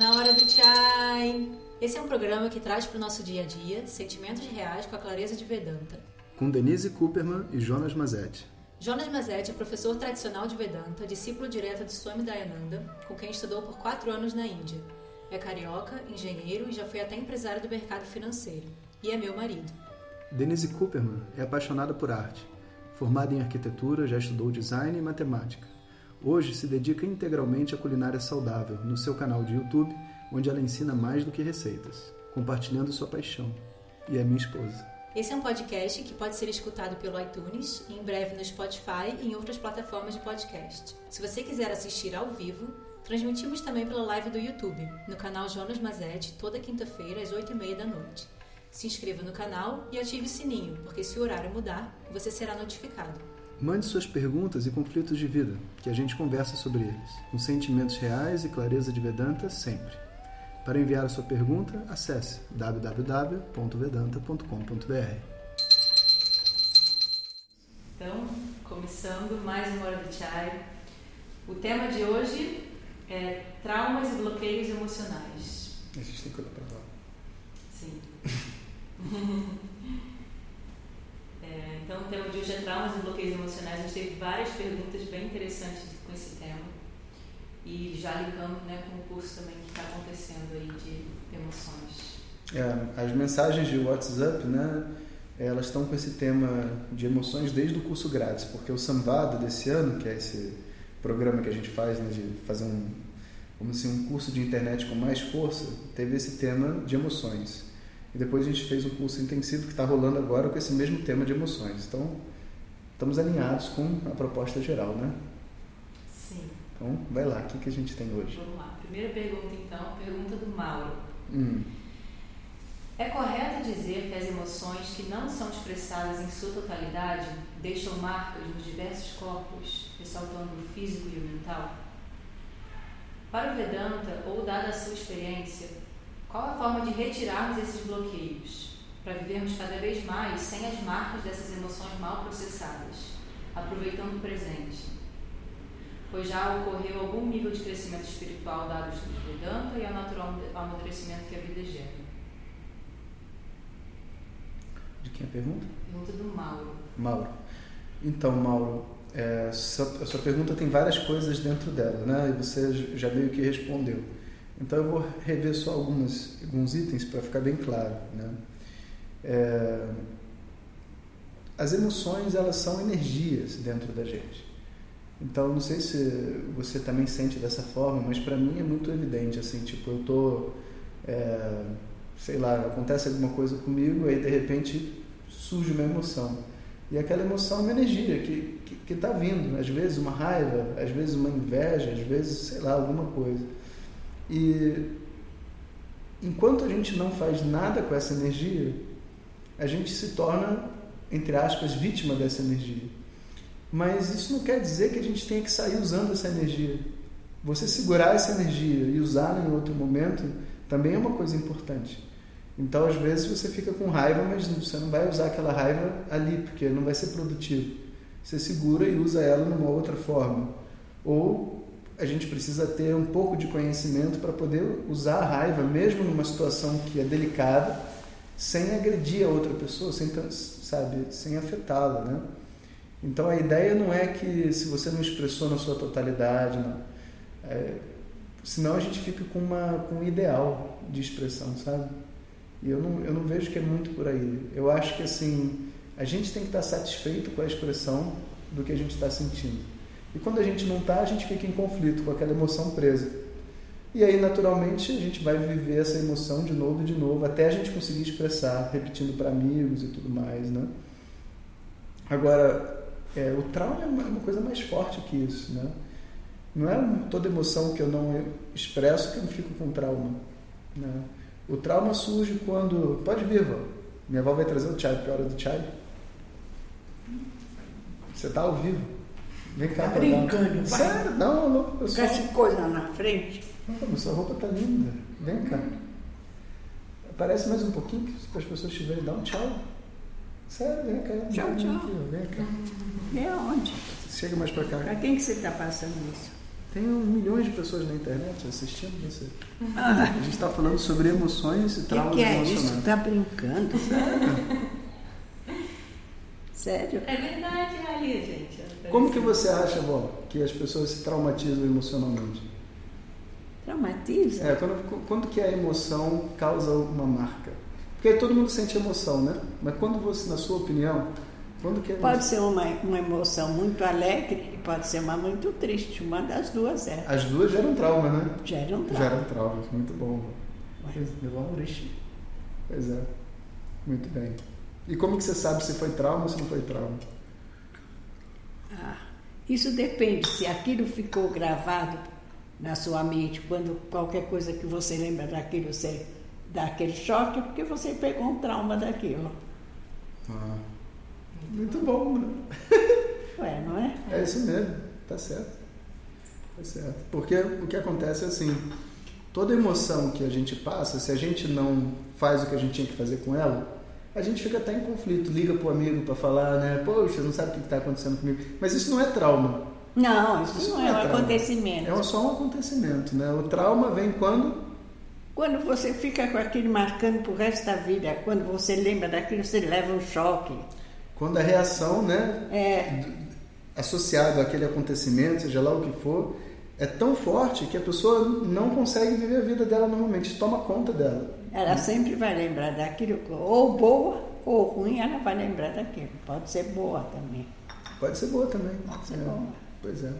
na hora do chai. Esse é um programa que traz para o nosso dia a dia sentimentos reais com a clareza de Vedanta. Com Denise Cooperman e Jonas Mazetti. Jonas Mazetti é professor tradicional de Vedanta, discípulo direto de Swami Dayananda, com quem estudou por quatro anos na Índia. É carioca, engenheiro e já foi até empresário do mercado financeiro. E é meu marido. Denise Cooperman é apaixonada por arte. Formada em arquitetura, já estudou design e matemática. Hoje se dedica integralmente à culinária saudável no seu canal de YouTube, onde ela ensina mais do que receitas, compartilhando sua paixão. E é minha esposa. Esse é um podcast que pode ser escutado pelo iTunes e em breve no Spotify e em outras plataformas de podcast. Se você quiser assistir ao vivo, transmitimos também pela live do YouTube, no canal Jonas Mazetti, toda quinta-feira às 8h30 da noite. Se inscreva no canal e ative o sininho, porque se o horário mudar, você será notificado. Mande suas perguntas e conflitos de vida, que a gente conversa sobre eles, com sentimentos reais e clareza de Vedanta sempre. Para enviar a sua pergunta, acesse www.vedanta.com.br. Então, começando mais uma hora do chai. O tema de hoje é traumas e bloqueios emocionais. A gente tem que olhar para lá. Sim. É, então, o tema de hoje é traumas e bloqueios emocionais. A gente teve várias perguntas bem interessantes com esse tema. E já ligando né, com o curso também que está acontecendo aí de emoções. É, as mensagens de WhatsApp, né, elas estão com esse tema de emoções desde o curso grátis, porque o Samvada desse ano, que é esse programa que a gente faz, né, de fazer um, como assim, um curso de internet com mais força, teve esse tema de emoções. E depois a gente fez um curso intensivo que está rolando agora com esse mesmo tema de emoções. Então, estamos alinhados com a proposta geral, né? Sim. Então, vai lá, o que, que a gente tem hoje? Vamos lá. Primeira pergunta, então, pergunta do Mauro. Hum. É correto dizer que as emoções que não são expressadas em sua totalidade deixam marcas nos diversos corpos, ressaltando o físico e o mental? Para o Vedanta, ou dada a sua experiência, qual a forma de retirarmos esses bloqueios, para vivermos cada vez mais sem as marcas dessas emoções mal processadas, aproveitando o presente? Pois já ocorreu algum nível de crescimento espiritual dado estudo de Vedanta e ao natural amadurecimento que a vida gera. De quem é a pergunta? Pergunta do Mauro. Mauro. Então, Mauro, é, a sua pergunta tem várias coisas dentro dela, né? E você já meio que respondeu. Então, eu vou rever só algumas, alguns itens para ficar bem claro, né? É, as emoções, elas são energias dentro da gente. Então, não sei se você também sente dessa forma, mas para mim é muito evidente, assim, tipo, eu tô... É, sei lá, acontece alguma coisa comigo, aí de repente surge uma emoção. E aquela emoção é uma energia que está que, que tá vindo, às vezes uma raiva, às vezes uma inveja, às vezes, sei lá, alguma coisa. E enquanto a gente não faz nada com essa energia, a gente se torna, entre aspas, vítima dessa energia. Mas isso não quer dizer que a gente tenha que sair usando essa energia. Você segurar essa energia e usá-la em outro momento também é uma coisa importante. Então, às vezes, você fica com raiva, mas você não vai usar aquela raiva ali, porque não vai ser produtivo. Você segura e usa ela numa outra forma. Ou a gente precisa ter um pouco de conhecimento para poder usar a raiva, mesmo numa situação que é delicada, sem agredir a outra pessoa, sem, sabe, sem afetá-la, né? Então a ideia não é que se você não expressou na sua totalidade, é, senão a gente fica com, uma, com um ideal de expressão, sabe? E eu não, eu não vejo que é muito por aí. Eu acho que assim, a gente tem que estar satisfeito com a expressão do que a gente está sentindo. E quando a gente não está, a gente fica em conflito com aquela emoção presa. E aí, naturalmente, a gente vai viver essa emoção de novo e de novo, até a gente conseguir expressar, repetindo para amigos e tudo mais, né? Agora, é, o trauma é uma, uma, coisa mais forte que isso, né? Não é toda emoção que eu não expresso que eu fico com trauma, né? O trauma surge quando. Pode vir, vó. Minha avó vai trazer o chai, é hora do chai. Você está ao vivo. Vem cá, tá brincando, vai. Sério? Não, não. Com só... essa coisa na frente. Não, sua roupa tá linda. Vem cá. Aparece mais um pouquinho para as pessoas te verem. Dá um tchau. Sério, vem cá. Tchau, tchau. Aqui, vem cá. É onde? Chega mais para cá. Para quem que você está passando isso? Tem milhões de pessoas na internet assistindo você. A gente está falando sobre emoções e O que, traumas que é isso? emocionais. Tá brincando? Sério? É verdade, ali, gente. Como que você acha, vó, que as pessoas se traumatizam emocionalmente? Traumatiza? É, quando, quando que a emoção causa uma marca? Porque todo mundo sente emoção, né? Mas quando você, na sua opinião, quando que a Pode ser uma, uma emoção muito alegre e pode ser uma muito triste. Uma das duas é. As duas geram trauma, né? Gera um trauma. Geram traumas, muito bom. um triste. Pois é, muito bem. E como que você sabe se foi trauma ou se não foi trauma? Ah, isso depende. Se aquilo ficou gravado na sua mente, quando qualquer coisa que você lembra daquilo, você dá aquele choque, porque você pegou um trauma daquilo. Ah, muito bom, né? Ué, não é? É isso mesmo, tá certo. Tá certo. Porque o que acontece é assim, toda emoção que a gente passa, se a gente não faz o que a gente tinha que fazer com ela, a gente fica até em conflito, liga pro amigo para falar, né? Poxa, não sabe o que está acontecendo comigo. Mas isso não é trauma. Não, isso, Isso não não é é um trauma. acontecimento. É só um acontecimento, né? O trauma vem quando Quando você fica com aquilo marcando pro resto da vida, quando você lembra daquilo, você leva um choque. quando a reação, né, É, associado àquele acontecimento, seja lá o que for, é tão forte que a pessoa não consegue viver a vida dela normalmente, toma conta dela. Ela sempre vai lembrar daquilo, ou boa ou ruim, ela vai lembrar daquilo. Pode ser boa também. Pode ser boa também. Pode ser É, boa. Pois é.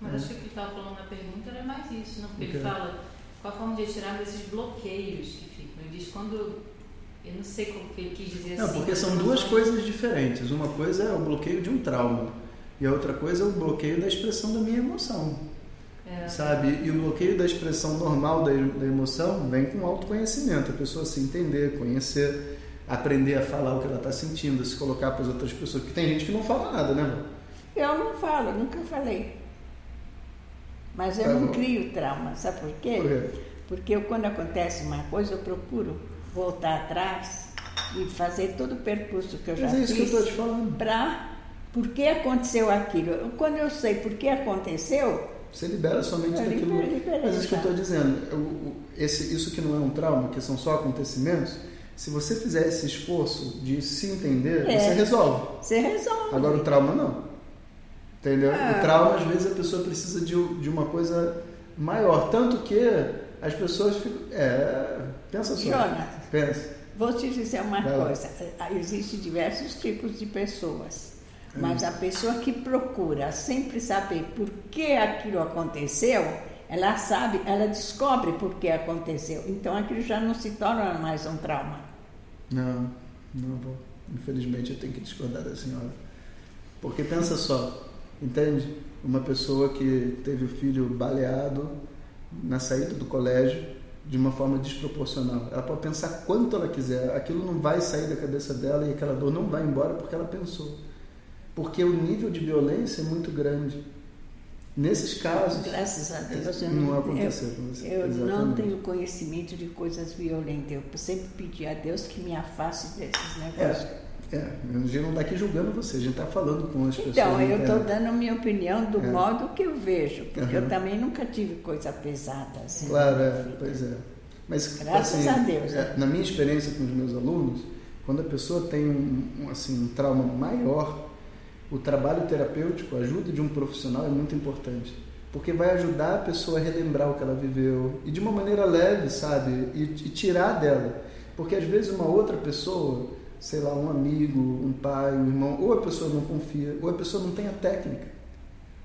Mas acho que o que ele estava falando na pergunta era mais isso, não? Porque O ele quê? fala qual a forma de tirar desses bloqueios que ficam. Ele diz quando. Eu não sei como que ele quis dizer Não, assim. porque são duas coisas diferentes. Uma coisa é o bloqueio de um trauma e a outra coisa é o bloqueio da expressão da minha emoção, É, sabe? E o bloqueio da expressão normal da, da emoção vem com autoconhecimento, a pessoa se entender, conhecer, aprender a falar o que ela está sentindo, se colocar para as outras pessoas. Porque tem gente que não fala nada, né? Eu não falo, nunca falei. Mas eu Tá não bom. crio trauma, sabe por quê? Por quê? Porque eu, quando acontece uma coisa, eu procuro voltar atrás e fazer todo o percurso que eu já Mas é isso que eu fiz estou te falando. para por que aconteceu aquilo. Quando eu sei por que aconteceu, Você libera sua mente Eu daquilo. Mas é isso que eu estou dizendo. O- esse, isso que não é um trauma, que são só acontecimentos, se você fizer esse esforço de se entender, É. você resolve. você resolve. Agora o trauma não. Entendeu? Ah. O trauma, às vezes, a pessoa precisa de, de uma coisa maior. Tanto que as pessoas ficam. É, pensa só. Jonas, Pensa. Vou te dizer uma Vai lá. coisa: existem diversos tipos de pessoas. Mas a pessoa que procura sempre saber por que aquilo aconteceu, ela sabe, ela descobre por que aconteceu. Então aquilo já não se torna mais um trauma. Não, não vou. Infelizmente eu tenho que discordar da senhora. Porque pensa só, entende? Uma pessoa que teve o filho baleado na saída do colégio de uma forma desproporcional. Ela pode pensar quanto ela quiser, aquilo não vai sair da cabeça dela e aquela dor não vai embora porque ela pensou. Porque o nível de violência é muito grande. Nesses casos, Graças a Deus, eu não não, aconteceu eu, com você. eu não Exatamente. tenho conhecimento de coisas violentas. Eu sempre pedi a Deus que me afaste desses negócios. É, é, a gente não está aqui julgando você, a gente está falando com as pessoas. Então, eu estou internet. dando a minha opinião do É. modo que eu vejo, porque Uhum. eu também nunca tive coisa pesada assim. Claro, é, pois é. Mas, Graças assim, a Deus, é, né? na minha experiência com os meus alunos, quando a pessoa tem um, um, assim, um trauma maior, o trabalho terapêutico, a ajuda de um profissional é muito importante. Porque vai ajudar a pessoa a relembrar o que ela viveu e de uma maneira leve, sabe? E, e tirar dela. Porque às vezes uma outra pessoa, sei lá, um amigo, um pai, um irmão, ou a pessoa não confia, ou a pessoa não tem a técnica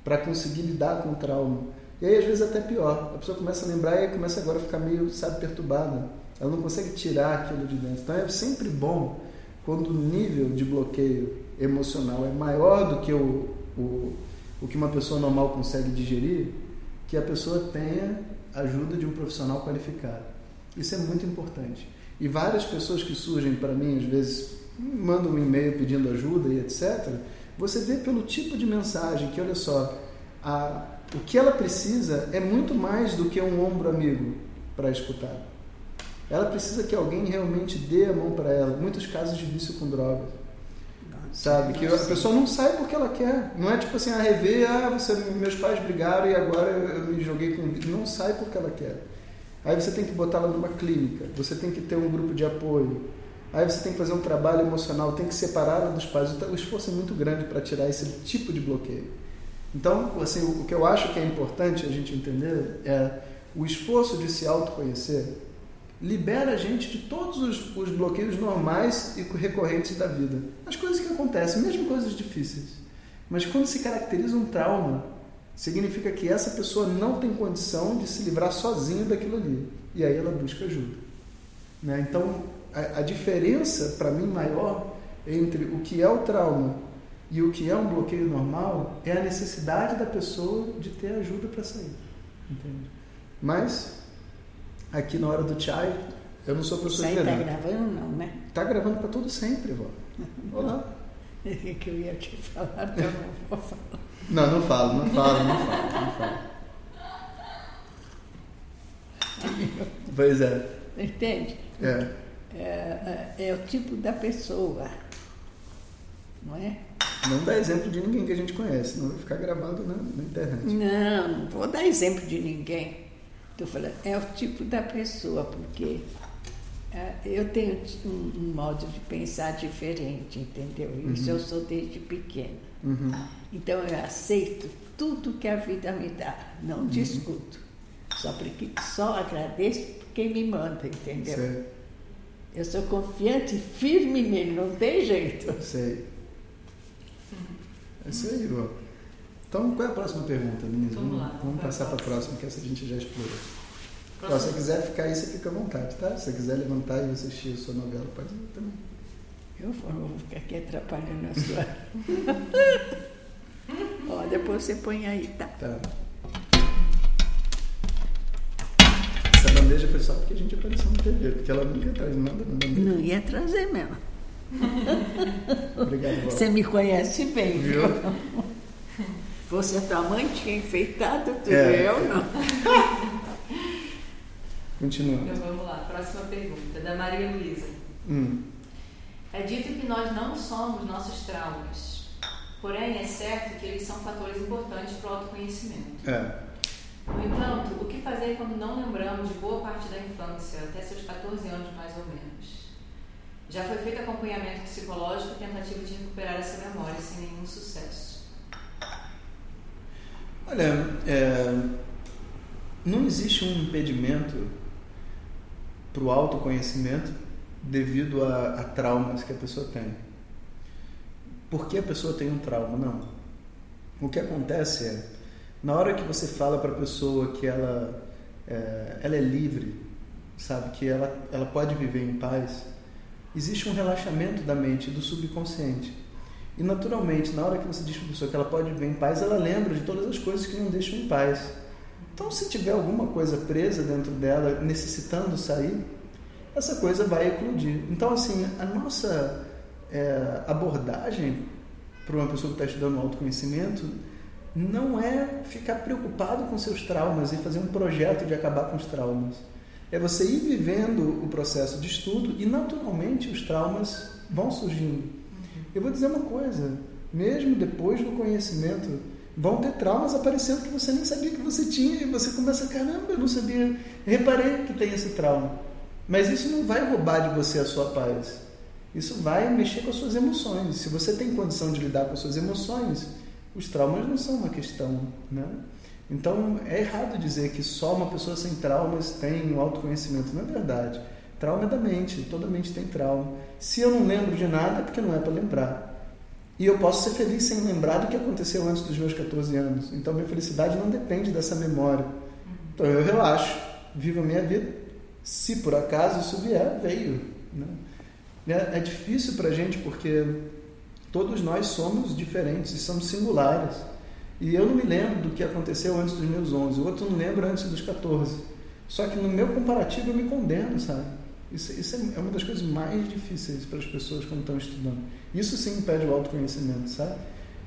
para conseguir lidar com o trauma. E aí, às vezes, até pior. A pessoa começa a lembrar e começa agora a ficar meio, sabe, perturbada. Ela não consegue tirar aquilo de dentro. Então, é sempre bom quando o nível de bloqueio emocional é maior do que o, o, o que uma pessoa normal consegue digerir, que a pessoa tenha ajuda de um profissional qualificado. Isso é muito importante. E várias pessoas que surgem para mim, às vezes, mandam um e-mail pedindo ajuda e etc., você vê pelo tipo de mensagem que, olha só, a, o que ela precisa é muito mais do que um ombro amigo para escutar. Ela precisa que alguém realmente dê a mão para ela. Muitos casos de vício com drogas. Sabe? Que a pessoa não sai porque ela quer. Não é tipo assim, a rever, ah, você, meus pais brigaram e agora eu me joguei com. Não sai porque ela quer. Aí você tem que botar ela numa clínica, você tem que ter um grupo de apoio. Aí você tem que fazer um trabalho emocional, tem que separar ela dos pais. O esforço é muito grande para tirar esse tipo de bloqueio. Então, assim, o que eu acho que é importante a gente entender é o esforço de se autoconhecer libera a gente de todos os, os, bloqueios normais e recorrentes da vida. As coisas que acontecem, mesmo coisas difíceis. Mas quando se caracteriza um trauma, significa que essa pessoa não tem condição de se livrar sozinha daquilo ali. E aí ela busca ajuda. Né? Então, a, a diferença, para mim, maior entre o que é o trauma e o que é um bloqueio normal é a necessidade da pessoa de ter ajuda para sair. Entende? Mas aqui na hora do chai, eu não sou professor Isso aí está gravando não, né? Está gravando para todo sempre, vó. Olá. Que eu ia te falar, então não vou falar. Não, não falo, não falo, não falo, não falo. Pois é. Entende? É. É, é. é, o tipo da pessoa, não é? Não dá exemplo de ninguém que a gente conhece, não vai ficar gravado na, na internet. Não, não vou dar exemplo de ninguém. Estou falando, é o tipo da pessoa, porque é, eu tenho um, um, modo de pensar diferente, entendeu? Isso uhum. eu sou desde pequena. Uhum. Então eu aceito tudo que a vida me dá, não uhum. discuto. Só, porque, só agradeço quem me manda, entendeu? Sei. Eu sou confiante e firme nele, não tem jeito. Sei. É isso aí. Então, qual é a próxima pergunta, meninas? Vamos, vamos, vamos passar para a próxima, que essa a gente já explorou. Se você quiser ficar aí, você fica à vontade, tá? Se você quiser levantar e assistir a sua novela, pode ir também. Eu vou ficar aqui atrapalhando a sua. Ó, depois você põe aí, tá? Tá. Essa bandeja foi só porque a gente apareceu na TV, porque ela não ia trazer nada na bandeja. Não ia trazer mesmo. Obrigado, Você me conhece bem, viu? Você, tua mãe tinha enfeitado tudo, é. eu não. Continua. Então vamos lá, próxima pergunta, da Maria Luísa. Hum. É dito que nós não somos nossos traumas, porém é certo que eles são fatores importantes para o autoconhecimento. É. No entanto, o que fazer quando não lembramos de boa parte da infância, até seus 14 anos mais ou menos? Já foi feito acompanhamento psicológico e tentativa de recuperar essa memória sem nenhum sucesso. Olha, é, não existe um impedimento para o autoconhecimento devido a, a, traumas que a pessoa tem. Por que a pessoa tem um trauma? Não. O que acontece é, na hora que você fala para a pessoa que ela é, ela é livre, sabe, que ela, ela pode viver em paz, existe um relaxamento da mente, do subconsciente. E naturalmente, na hora que você diz para a pessoa que ela pode viver em paz, ela lembra de todas as coisas que não deixam em paz. Então, se tiver alguma coisa presa dentro dela, necessitando sair, essa coisa vai eclodir. Então, assim, a nossa é, abordagem para uma pessoa que está estudando autoconhecimento não é ficar preocupado com seus traumas e fazer um projeto de acabar com os traumas. É você ir vivendo o processo de estudo e, naturalmente, os traumas vão surgindo. Eu vou dizer uma coisa: mesmo depois do conhecimento, vão ter traumas aparecendo que você nem sabia que você tinha e você começa, caramba, eu não sabia, reparei que tem esse trauma. Mas isso não vai roubar de você a sua paz. Isso vai mexer com as suas emoções. Se você tem condição de lidar com as suas emoções, os traumas não são uma questão, né? Então é errado dizer que só uma pessoa sem traumas tem o autoconhecimento. Não é verdade. Trauma é da mente, toda mente tem trauma. Se eu não lembro de nada, é porque não é para lembrar. E eu posso ser feliz sem lembrar do que aconteceu antes dos meus 14 anos. Então minha felicidade não depende dessa memória. Então eu relaxo, vivo a minha vida. Se por acaso isso vier, veio. Né? É, é difícil para a gente porque todos nós somos diferentes e somos singulares. E eu não me lembro do que aconteceu antes dos meus 11, o outro não lembra antes dos 14. Só que no meu comparativo eu me condeno, sabe? Isso, isso é, é uma das coisas mais difíceis para as pessoas quando estão estudando. Isso sim impede o autoconhecimento, sabe?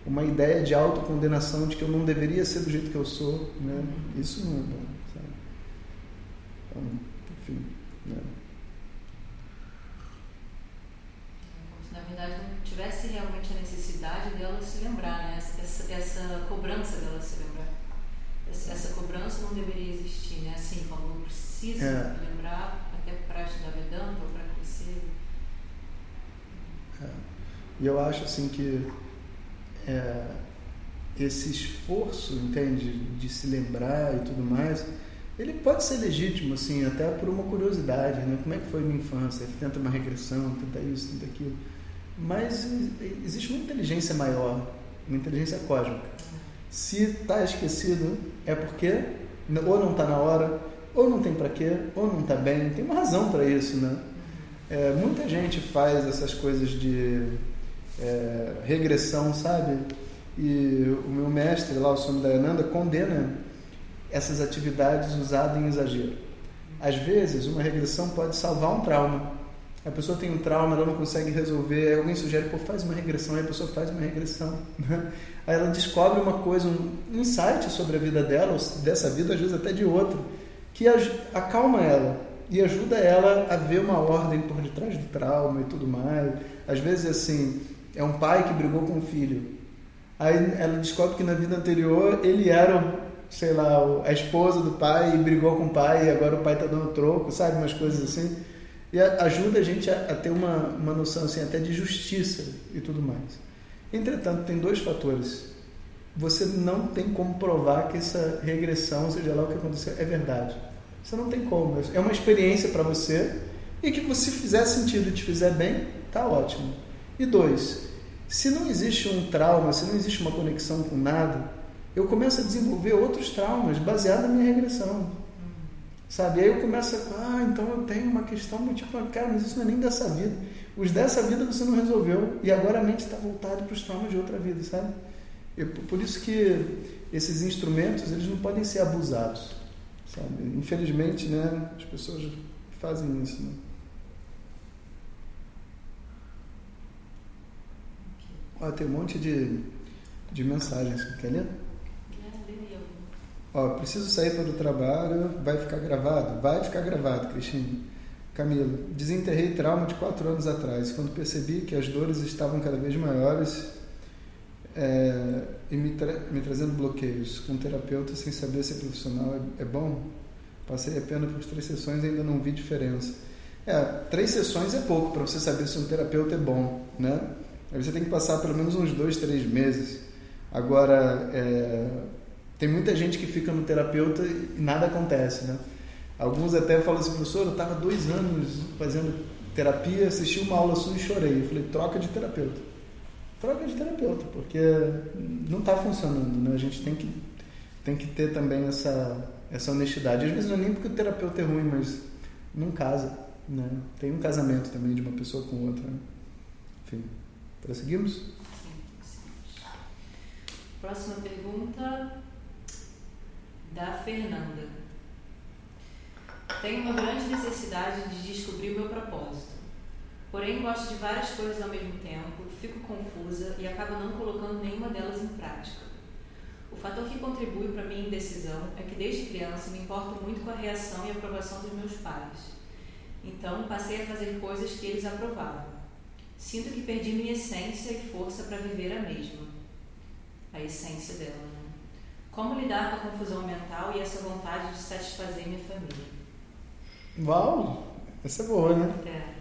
Uma ideia de autocondenação de que eu não deveria ser do jeito que eu sou, né? Isso não é bom, sabe? Então, enfim, né? Na verdade, tivesse realmente a necessidade dela se lembrar, né? essa, essa cobrança dela se lembrar. Essa, essa, cobrança não deveria existir, né? Assim, como eu preciso é. lembrar até para estudar Vedanta ou para crescer. É. E eu acho assim que é, esse esforço, entende, de se lembrar e tudo mais, ele pode ser legítimo, assim, até por uma curiosidade, né? Como é que foi minha infância? Tenta uma regressão, tenta isso, tenta aquilo. Mas existe uma inteligência maior, uma inteligência cósmica. Se está esquecido, é porque ou não está na hora, ou não tem para quê, ou não está bem. Tem uma razão para isso, né? É, muita gente faz essas coisas de é, regressão, sabe? E o meu mestre lá, o Swami Dayananda, condena essas atividades usadas em exagero. Às vezes, uma regressão pode salvar um trauma. A pessoa tem um trauma, ela não consegue resolver, alguém sugere, pô, faz uma regressão, aí a pessoa faz uma regressão. Né? Aí ela descobre uma coisa, um insight sobre a vida dela, ou dessa vida, às vezes até de outro, que acalma ela e ajuda ela a ver uma ordem por detrás do trauma e tudo mais. Às vezes, assim, é um pai que brigou com um filho. Aí ela descobre que na vida anterior ele era sei lá, a esposa do pai brigou com o pai e agora o pai está dando troco, sabe? Umas coisas assim. E ajuda a gente a, a, ter uma, uma noção assim, até de justiça e tudo mais. Entretanto, tem dois fatores. Você não tem como provar que essa regressão, seja lá o que aconteceu, é verdade. Você não tem como. É uma experiência para você e que se fizer sentido e te fizer bem, tá ótimo. E dois, se não existe um trauma, se não existe uma conexão com nada, eu começo a desenvolver outros traumas baseados na minha regressão. Sabe? Aí eu começo a, ah, então eu tenho uma questão tipo, cara, mas isso não é nem dessa vida. Os dessa vida você não resolveu e agora a mente está voltada para os traumas de outra vida, sabe? Por isso que esses instrumentos, eles não podem ser abusados, sabe? Infelizmente, né, as pessoas fazem isso, né? Ó, tem um monte de, de mensagens. Quer ler? Ó, preciso sair para o trabalho, vai ficar gravado? Vai ficar gravado, Cristina. Camila, desenterrei trauma de quatro anos atrás, quando percebi que as dores estavam cada vez maiores é, e me, tra me, trazendo bloqueios. Com um terapeuta sem saber se é profissional é, é bom? Passei apenas por três sessões e ainda não vi diferença. É, três sessões é pouco para você saber se um terapeuta é bom, né? Aí você tem que passar pelo menos uns dois, três meses. Agora, é, tem muita gente que fica no terapeuta e nada acontece, né? Alguns até falam assim, professor, eu estava dois anos fazendo terapia, assisti uma aula sua e chorei. Eu falei, troca de terapeuta. Troca de terapeuta, porque não está funcionando, né? A gente tem que, tem que ter também essa, essa honestidade. Às vezes não é nem porque o terapeuta é ruim, mas não casa, né? Tem um casamento também de uma pessoa com outra. Né? Enfim, prosseguimos? Sim, sim. Próxima pergunta da Fernanda. Tenho uma grande necessidade de descobrir o meu propósito. Porém, gosto de várias coisas ao mesmo tempo, fico confusa e acabo não colocando nenhuma delas em prática. O fator que contribui para minha indecisão é que desde criança me importo muito com a reação e aprovação dos meus pais. Então, passei a fazer coisas que eles aprovavam. Sinto que perdi minha essência e força para viver a mesma. A essência dela. Como lidar com a confusão mental e essa vontade de satisfazer minha família? Uau! Essa é boa, né? É.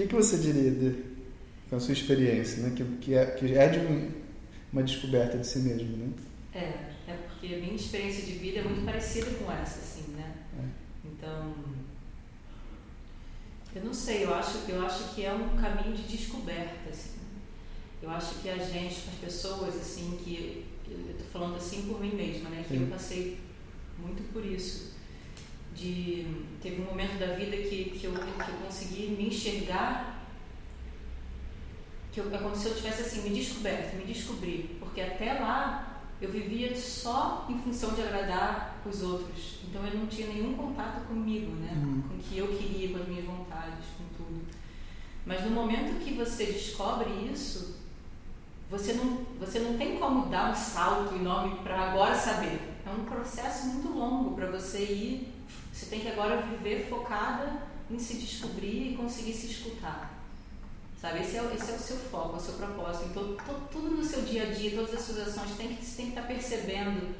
O que, que você diria de, com a sua experiência, né? Que, que, é, que é de uma, uma descoberta de si mesmo, né? É, é porque a minha experiência de vida é muito parecida com essa, assim, né? É. Então, eu não sei, eu acho, eu acho que é um caminho de descoberta, assim. Eu acho que a gente, as pessoas, assim, que eu estou falando assim por mim mesma, né? Que Sim. eu passei muito por isso. De, teve um momento da vida que, que, eu, que eu consegui me enxergar, que eu, é como se eu tivesse assim, me descoberto, me descobri. Porque até lá eu vivia só em função de agradar os outros. Então eu não tinha nenhum contato comigo, né? Uhum. Com o que eu queria, com as minhas vontades, com tudo. Mas no momento que você descobre isso, você não, você não tem como dar um salto enorme para agora saber. É um processo muito longo para você ir. Você tem que agora viver focada em se descobrir e conseguir se escutar. Sabe? Esse é, esse é o seu foco, é o seu propósito. Então, to, tudo no seu dia a dia, todas as suas ações, tem que, você tem que estar tá percebendo,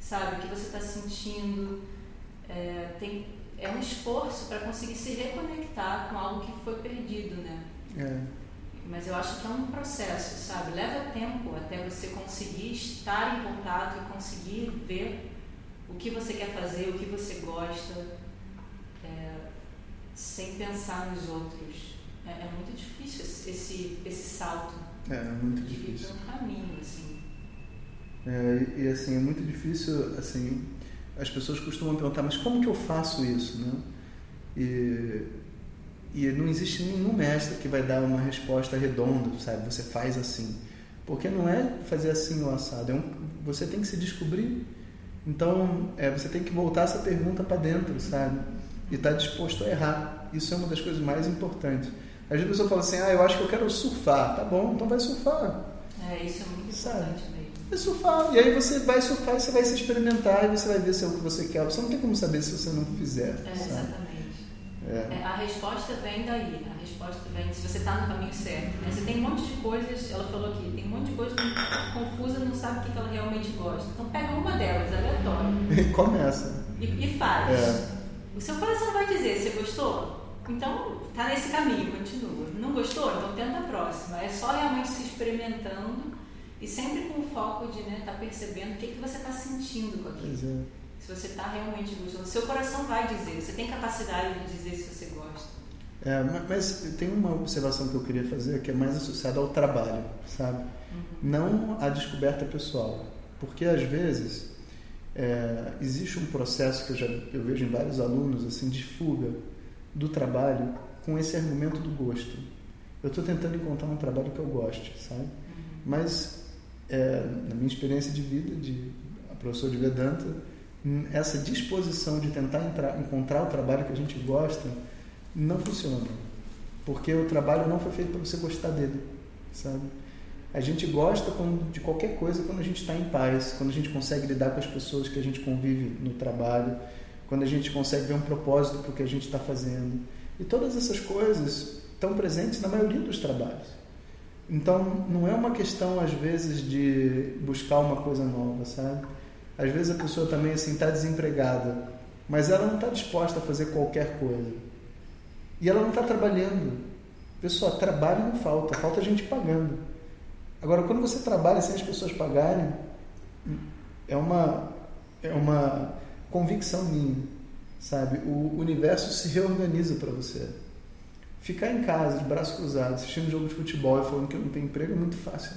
sabe? O que você está sentindo. É, tem, é um esforço para conseguir se reconectar com algo que foi perdido, né? É. Mas eu acho que é um processo, sabe? Leva tempo até você conseguir estar em contato e conseguir ver o que você quer fazer, o que você gosta, é, sem pensar nos outros. É, é, muito difícil esse, esse salto. É, é muito difícil. um caminho, assim. É, e assim, é muito difícil, assim, as pessoas costumam perguntar, mas como que eu faço isso, né? E, e não existe nenhum mestre que vai dar uma resposta redonda, sabe? Você faz assim. Porque não é fazer assim o assado, é um, você tem que se descobrir. Então, é, você tem que voltar essa pergunta para dentro, sabe? E estar tá disposto a errar. Isso é uma das coisas mais importantes. Às vezes a pessoa fala assim, ah, eu acho que eu quero surfar. Tá bom, então vai surfar. É, isso é muito Sabe? importante mesmo. Vai surfar. E aí você vai surfar e você vai se experimentar e você vai ver se é o que você quer. Você não tem como saber se você não fizer. É, exatamente. É. É, a resposta vem daí. A resposta vem se você está no caminho certo. Né? Você tem um monte de coisas, ela falou aqui, tem um monte de coisas confusa, não sabe o que ela realmente gosta. Então pega uma delas, aleatória. E começa. E, e faz. É. O seu coração vai dizer, você gostou? Então, tá nesse caminho, continua. Não gostou? Então tenta a próxima. É só realmente se experimentando e sempre com o foco de estar né, tá percebendo o que, que você está sentindo com aquilo. É. Se você está realmente gostando. Seu coração vai dizer, você tem capacidade de dizer se você gosta. É, mas tem uma observação que eu queria fazer que é mais associada ao trabalho, sabe? Uhum. Não à descoberta pessoal. Porque às vezes é, existe um processo que eu já eu vejo em vários alunos assim de fuga do trabalho com esse argumento do gosto. Eu estou tentando encontrar um trabalho que eu goste, sabe? Uhum. Mas, é, na minha experiência de vida, de professor de Vedanta, essa disposição de tentar entrar, encontrar o trabalho que a gente gosta não funciona. Porque o trabalho não foi feito para você gostar dele, sabe? A gente gosta de qualquer coisa quando a gente está em paz, quando a gente consegue lidar com as pessoas que a gente convive no trabalho, quando a gente consegue ver um propósito para o que a gente está fazendo. E todas essas coisas estão presentes na maioria dos trabalhos. Então, não é uma questão, às vezes, de buscar uma coisa nova, sabe? Às vezes a pessoa também assim está desempregada, mas ela não está disposta a fazer qualquer coisa. E ela não está trabalhando. Pessoal, trabalho não falta, falta gente pagando. Agora, quando você trabalha sem as pessoas pagarem, é uma, é uma convicção minha, sabe? O universo se reorganiza para você. Ficar em casa, de braço cruzado, assistindo jogo de futebol e falando que eu não tenho emprego é muito fácil.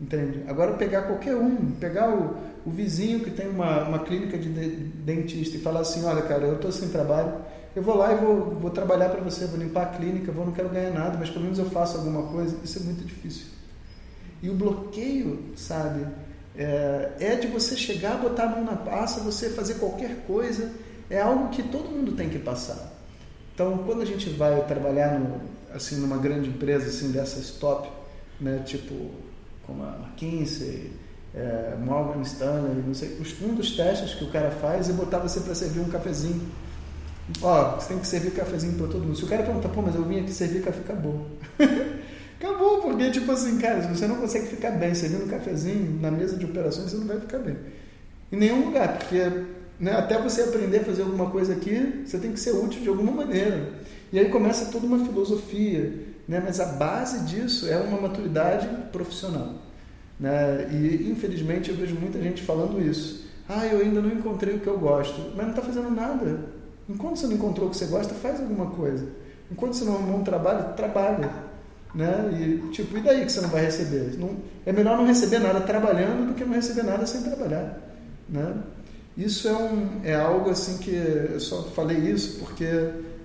Entende? Agora, pegar qualquer um, pegar o, o vizinho que tem uma, uma clínica de, de dentista e falar assim: olha, cara, eu estou sem trabalho, eu vou lá e vou, vou trabalhar para você, vou limpar a clínica, vou, não quero ganhar nada, mas pelo menos eu faço alguma coisa. Isso é muito difícil. E o bloqueio, sabe, é, é de você chegar, botar a mão na pasta, você fazer qualquer coisa, é algo que todo mundo tem que passar. Então, quando a gente vai trabalhar no, assim numa grande empresa assim dessas top, né, tipo como a McKinsey, é, Morgan Stanley, não sei, um dos testes que o cara faz é botar você para servir um cafezinho. Ó, você tem que servir cafezinho para todo mundo. Se o cara pergunta, pô, mas eu vim aqui servir café, acabou. acabou, porque tipo assim, cara, se você não consegue ficar bem servindo um cafezinho na mesa de operações, você não vai ficar bem. Em nenhum lugar, porque né, até você aprender a fazer alguma coisa aqui, você tem que ser útil de alguma maneira. E aí começa toda uma filosofia né? mas a base disso é uma maturidade profissional. Né? E infelizmente eu vejo muita gente falando isso. Ah, eu ainda não encontrei o que eu gosto, mas não está fazendo nada. Enquanto você não encontrou o que você gosta, faz alguma coisa. Enquanto você não arrumou um trabalho, trabalha. Né? E tipo, e daí que você não vai receber? Não, é melhor não receber nada trabalhando do que não receber nada sem trabalhar. Né? Isso é, um, é algo assim que eu só falei isso porque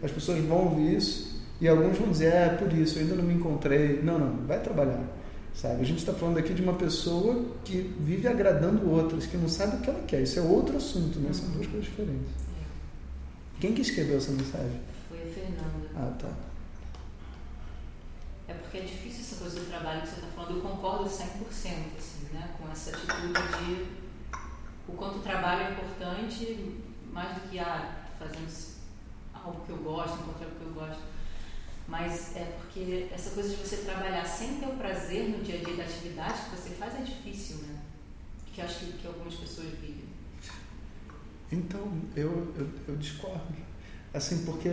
as pessoas vão ouvir isso e alguns vão dizer, é por isso, eu ainda não me encontrei. Não, não, vai trabalhar. Sabe? A gente está falando aqui de uma pessoa que vive agradando outras, que não sabe o que ela quer. Isso é outro assunto, né? São duas coisas diferentes. Quem que escreveu essa mensagem? Foi a Fernanda. Ah, tá. É porque é difícil essa coisa do trabalho que você está falando. Eu concordo 100% assim, né? com essa atitude de o quanto o trabalho é importante, mais do que ah, fazendo algo que eu gosto, encontrar o que eu gosto Mas é porque essa coisa de você trabalhar sem ter o prazer no dia a dia da atividade que você faz é difícil, né? Que eu acho que, que algumas pessoas vivem. Então, eu, eu, eu discordo. Assim, porque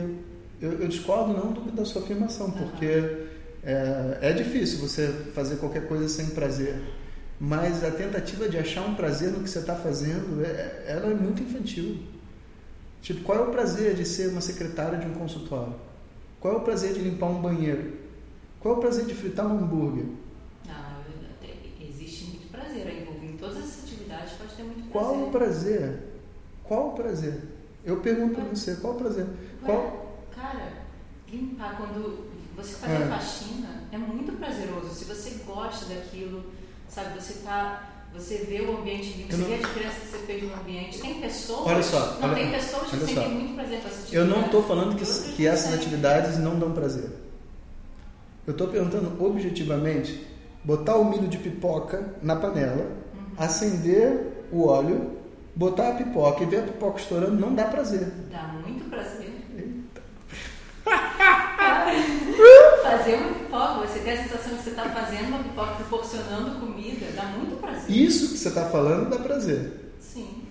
eu, eu discordo não do, da sua afirmação, porque uhum. é, é difícil você fazer qualquer coisa sem prazer. Mas a tentativa de achar um prazer no que você está fazendo, é, ela é muito infantil. Tipo, qual é o prazer de ser uma secretária de um consultório? Qual é o prazer de limpar um banheiro? Qual é o prazer de fritar um hambúrguer? Não, existe muito prazer envolvido em todas essas atividades, pode ter muito prazer. Qual o prazer? Qual o prazer? Eu pergunto para você, qual o prazer? Qual... Cara, limpar quando você faz é. a faxina é muito prazeroso. Se você gosta daquilo, sabe, você tá você vê o ambiente limpo, você não... vê a diferença que você fez no ambiente. Tem pessoas, olha só, não olha, tem pessoas que sentem muito prazer com essa atividade. Eu não estou falando que, que essas atividades não dão prazer. Eu estou perguntando objetivamente, botar o milho de pipoca na panela, uhum. acender o óleo botar a pipoca e ver a pipoca estourando não dá prazer. Dá muito prazer. Eita. Fazer uma pipoca, você tem a sensação que você está fazendo uma pipoca, proporcionando comida, dá muito prazer. Isso que você está falando dá prazer. Sim.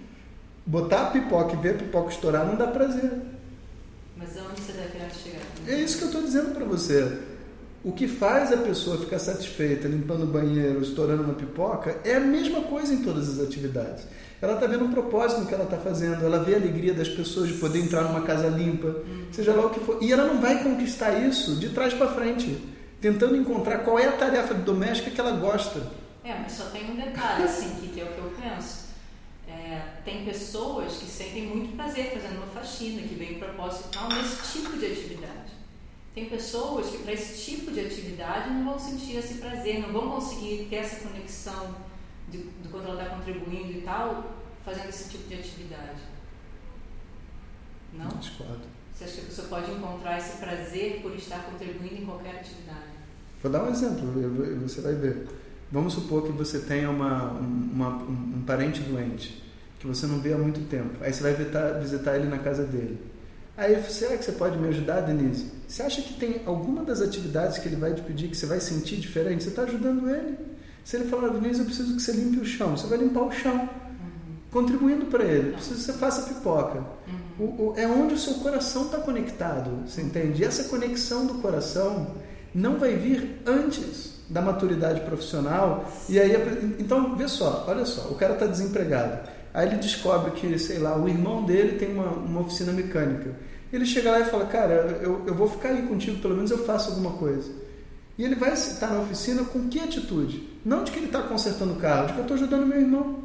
Botar a pipoca e ver a pipoca estourar não dá prazer. Mas aonde você querendo chegar? É isso que eu estou dizendo para você. O que faz a pessoa ficar satisfeita limpando o banheiro, estourando uma pipoca, é a mesma coisa em todas as atividades. Ela está vendo um propósito no que ela está fazendo, ela vê a alegria das pessoas de poder entrar numa casa limpa, seja lá o que for. E ela não vai conquistar isso de trás para frente, tentando encontrar qual é a tarefa doméstica que ela gosta. É, mas só tem um detalhe, assim, que, é o que eu penso. É, tem pessoas que sentem muito prazer fazendo uma faxina, que vem proposital nesse tipo de atividade. Tem pessoas que, para esse tipo de atividade, não vão sentir esse prazer, não vão conseguir ter essa conexão de, de quando ela está contribuindo e tal, fazendo esse tipo de atividade. Não? Discordo. Você acha que a pessoa pode encontrar esse prazer por estar contribuindo em qualquer atividade? Vou dar um exemplo, você vai ver. Vamos supor que você tenha uma, uma, um, um parente doente, que você não vê há muito tempo. Aí você vai visitar, visitar ele na casa dele. Aí, será que você pode me ajudar, Denise? Você acha que tem alguma das atividades que ele vai te pedir que você vai sentir diferente? Você está ajudando ele. Se ele falar, Vinícius, eu preciso que você limpe o chão, você vai limpar o chão, uhum. contribuindo para ele. Preciso que você faça pipoca. Uhum. O, o, é onde o seu coração está conectado, você entende? E essa conexão do coração não vai vir antes da maturidade profissional. E aí, então, vê só, olha só, o cara está desempregado. Aí ele descobre que, sei lá, o irmão dele tem uma, uma oficina mecânica. Ele chega lá e fala, cara, eu, eu vou ficar aí contigo, pelo menos eu faço alguma coisa. E ele vai estar na oficina com que atitude? Não de que ele está consertando o carro, de que eu estou ajudando meu irmão.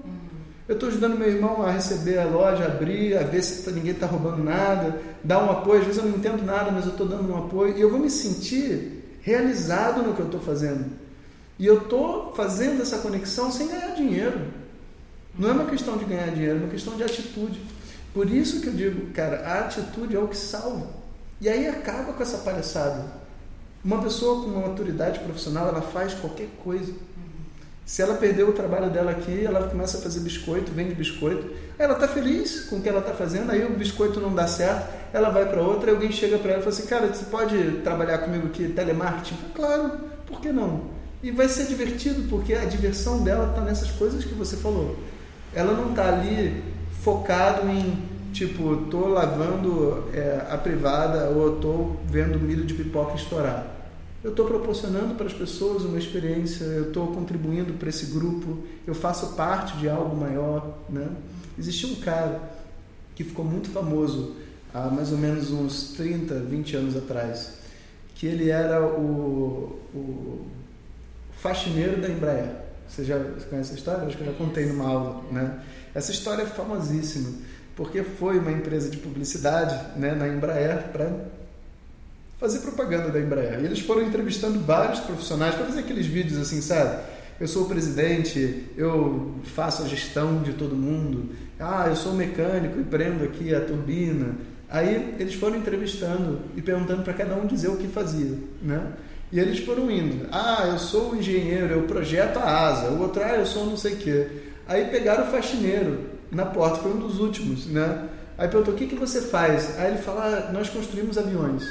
Eu estou ajudando meu irmão a receber a loja, abrir, a ver se tá, ninguém está roubando nada, dar um apoio. Às vezes eu não entendo nada, mas eu estou dando um apoio. E eu vou me sentir realizado no que eu estou fazendo. E eu estou fazendo essa conexão sem ganhar dinheiro. Não é uma questão de ganhar dinheiro, é uma questão de atitude. Por isso que eu digo, cara, a atitude é o que salva. E aí acaba com essa palhaçada. Uma pessoa com uma maturidade profissional, ela faz qualquer coisa. Se ela perdeu o trabalho dela aqui, ela começa a fazer biscoito, vende biscoito. Ela está feliz com o que ela está fazendo, aí o biscoito não dá certo, ela vai para outra, alguém chega para ela e fala assim: Cara, você pode trabalhar comigo aqui, telemarketing? Falo, claro, por que não? E vai ser divertido, porque a diversão dela está nessas coisas que você falou. Ela não está ali focado em, tipo, tô lavando é, a privada ou tô vendo milho de pipoca estourar eu estou proporcionando para as pessoas uma experiência, eu estou contribuindo para esse grupo, eu faço parte de algo maior. Né? Existia um cara que ficou muito famoso há mais ou menos uns 30, 20 anos atrás, que ele era o, o faxineiro da Embraer. Você já conhece a história? Acho que eu já contei numa aula. Né? Essa história é famosíssima, porque foi uma empresa de publicidade né, na Embraer para fazer propaganda da Embraer. E eles foram entrevistando vários profissionais para fazer aqueles vídeos assim, sabe? Eu sou o presidente, eu faço a gestão de todo mundo. Ah, eu sou mecânico e prendo aqui a turbina. Aí eles foram entrevistando e perguntando para cada um dizer o que fazia, né? E eles foram indo. Ah, eu sou engenheiro, eu projeto a asa. O outro, ah, eu sou não sei o quê. Aí pegaram o faxineiro na porta, foi um dos últimos, né? Aí perguntou, o que, que você faz? Aí ele fala, ah, nós construímos aviões.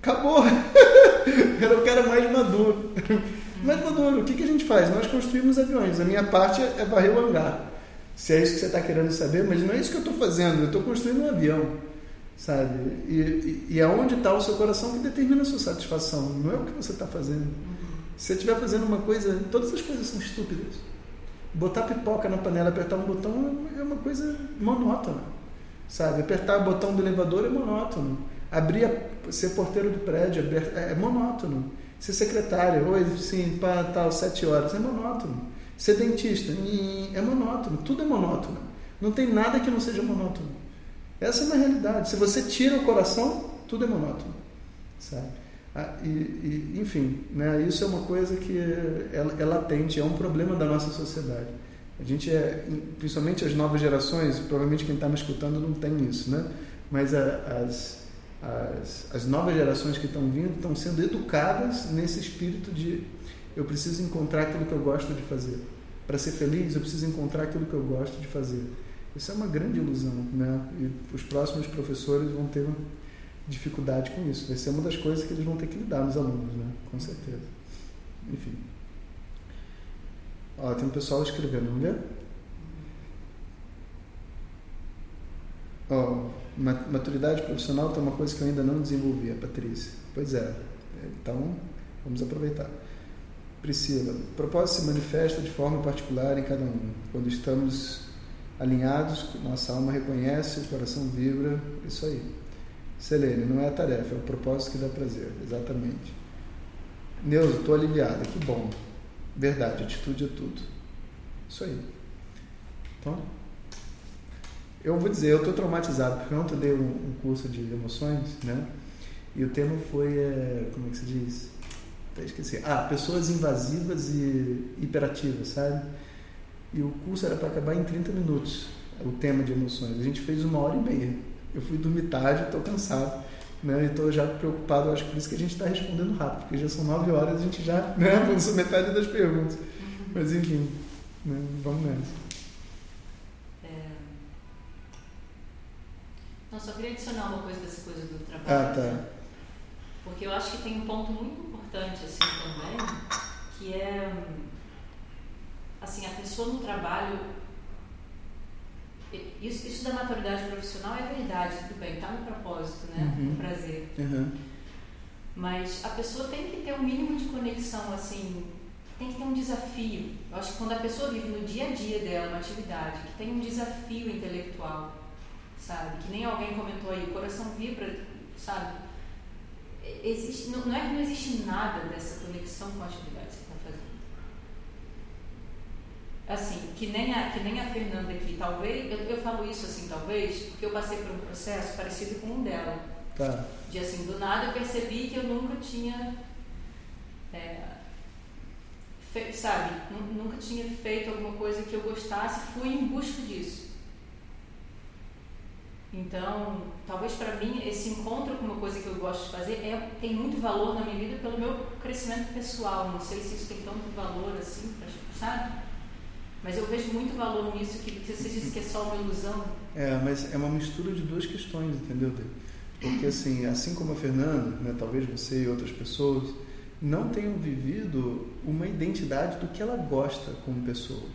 Acabou. Era o cara mais maduro. mais maduro. O que, que a gente faz? Nós construímos aviões. A minha parte é varrer o hangar. Se é isso que você está querendo saber, mas não é isso que eu estou fazendo. Eu estou construindo um avião. Sabe? E, e, aonde está o seu coração que determina a sua satisfação. Não é o que você está fazendo. Se você estiver fazendo uma coisa. Todas as coisas são estúpidas. Botar pipoca na panela, apertar um botão é uma coisa monótona. Sabe? Apertar o botão do elevador é monótono. Abrir, a, ser porteiro do prédio é, é monótono. Ser secretário, oi, sim, para tal, sete horas, é monótono. Ser dentista, é monótono. Tudo é monótono. Não tem nada que não seja monótono. Essa é uma realidade. Se você tira o coração, tudo é monótono. Sabe? Ah, e, e, enfim, né, isso é uma coisa que é, é, latente, é um problema da nossa sociedade. A gente é, principalmente as novas gerações, provavelmente quem está me escutando não tem isso, né? Mas a, as, as, as novas gerações que estão vindo estão sendo educadas nesse espírito de eu preciso encontrar aquilo que eu gosto de fazer. Para ser feliz, eu preciso encontrar aquilo que eu gosto de fazer. Isso é uma grande ilusão, né? E os próximos professores vão ter dificuldade com isso. Vai ser uma das coisas que eles vão ter que lidar nos alunos, né? Com certeza. Enfim. Ó, tem um pessoal escrevendo, vamos ver? Ó, maturidade profissional tem uma coisa que eu ainda não desenvolvi, a Patrícia. Pois é. Então, vamos aproveitar. Priscila, o propósito se manifesta de forma particular em cada um. Quando estamos alinhados, nossa alma reconhece, o coração vibra, isso aí. Selene, não é a tarefa, é o propósito que dá prazer, exatamente. Neuza, estou aliviada, que bom. Verdade, atitude é tudo. Isso aí. Então, eu vou dizer, eu estou traumatizado, porque ontem eu dei um, um, curso de emoções, né? E o tema foi, é, como é que se diz? Até esqueci. Ah, pessoas invasivas e hiperativas, sabe? E o curso era para acabar em 30 minutos, o tema de emoções. A gente fez uma hora e meia. Eu fui dormir tarde, estou cansado. Né, e estou já preocupado, acho que por isso que a gente está respondendo rápido, porque já são nove horas e a gente já né, avançou metade das perguntas. Mas enfim, né, vamos nessa. É... Não, só queria adicionar uma coisa dessa coisa do trabalho. Ah, tá. Porque eu acho que tem um ponto muito importante assim também, que é assim, a pessoa no trabalho isso, isso da maturidade profissional é verdade, tudo bem, está no propósito, né? Uhum. No prazer. Uhum. Mas a pessoa tem que ter um mínimo de conexão, assim, tem que ter um desafio. Eu acho que quando a pessoa vive no dia a dia dela uma atividade que tem um desafio intelectual, sabe? Que nem alguém comentou aí, o coração vibra, sabe? existe, não, não, é que não existe nada dessa conexão com a atividade que você está fazendo. Assim, que nem a, que nem a Fernanda aqui, talvez, eu, eu falo isso assim, talvez, porque eu passei por um processo parecido com um dela. Tá. De assim, do nada eu percebi que eu nunca tinha. É, fe, sabe, nunca tinha feito alguma coisa que eu gostasse, fui em busca disso. Então, talvez para mim esse encontro com uma coisa que eu gosto de fazer é, tem muito valor na minha vida pelo meu crescimento pessoal. Não sei se isso tem tanto valor assim, sabe? Mas eu vejo muito valor nisso que você disse que é só uma ilusão. É, mas é uma mistura de duas questões, entendeu? Porque assim, assim como a Fernanda, né, talvez você e outras pessoas não tenham vivido uma identidade do que ela gosta como pessoa.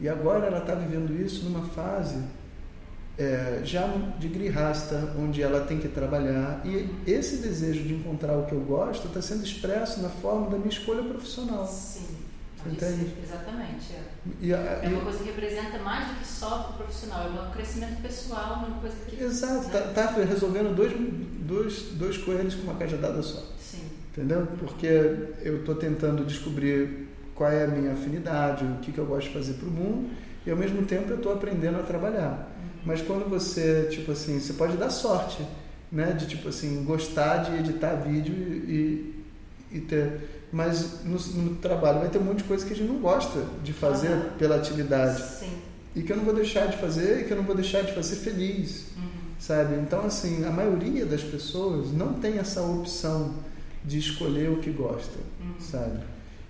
E agora ela está vivendo isso numa fase é, já de grihasta, onde ela tem que trabalhar. E esse desejo de encontrar o que eu gosto está sendo expresso na forma da minha escolha profissional. Sim. Entende? Exatamente. É. E é uma coisa que representa mais do que só o profissional, é um crescimento pessoal, uma coisa que. Exato, está né? tá resolvendo dois, dois, dois coelhos com uma cajadada só. Sim. Entendeu? Porque eu estou tentando descobrir qual é a minha afinidade, o que, que eu gosto de fazer para o mundo, e ao mesmo tempo eu estou aprendendo a trabalhar. Mas quando você, tipo assim, você pode dar sorte, né? De, tipo assim, gostar de editar vídeo e, e ter... Mas no, no, trabalho vai ter um monte de coisa que a gente não gosta de fazer uhum. pela atividade. Sim. E que eu não vou deixar de fazer e que eu não vou deixar de fazer feliz, uhum. sabe? Então, assim, a maioria das pessoas não tem essa opção de escolher o que gosta, uhum. sabe?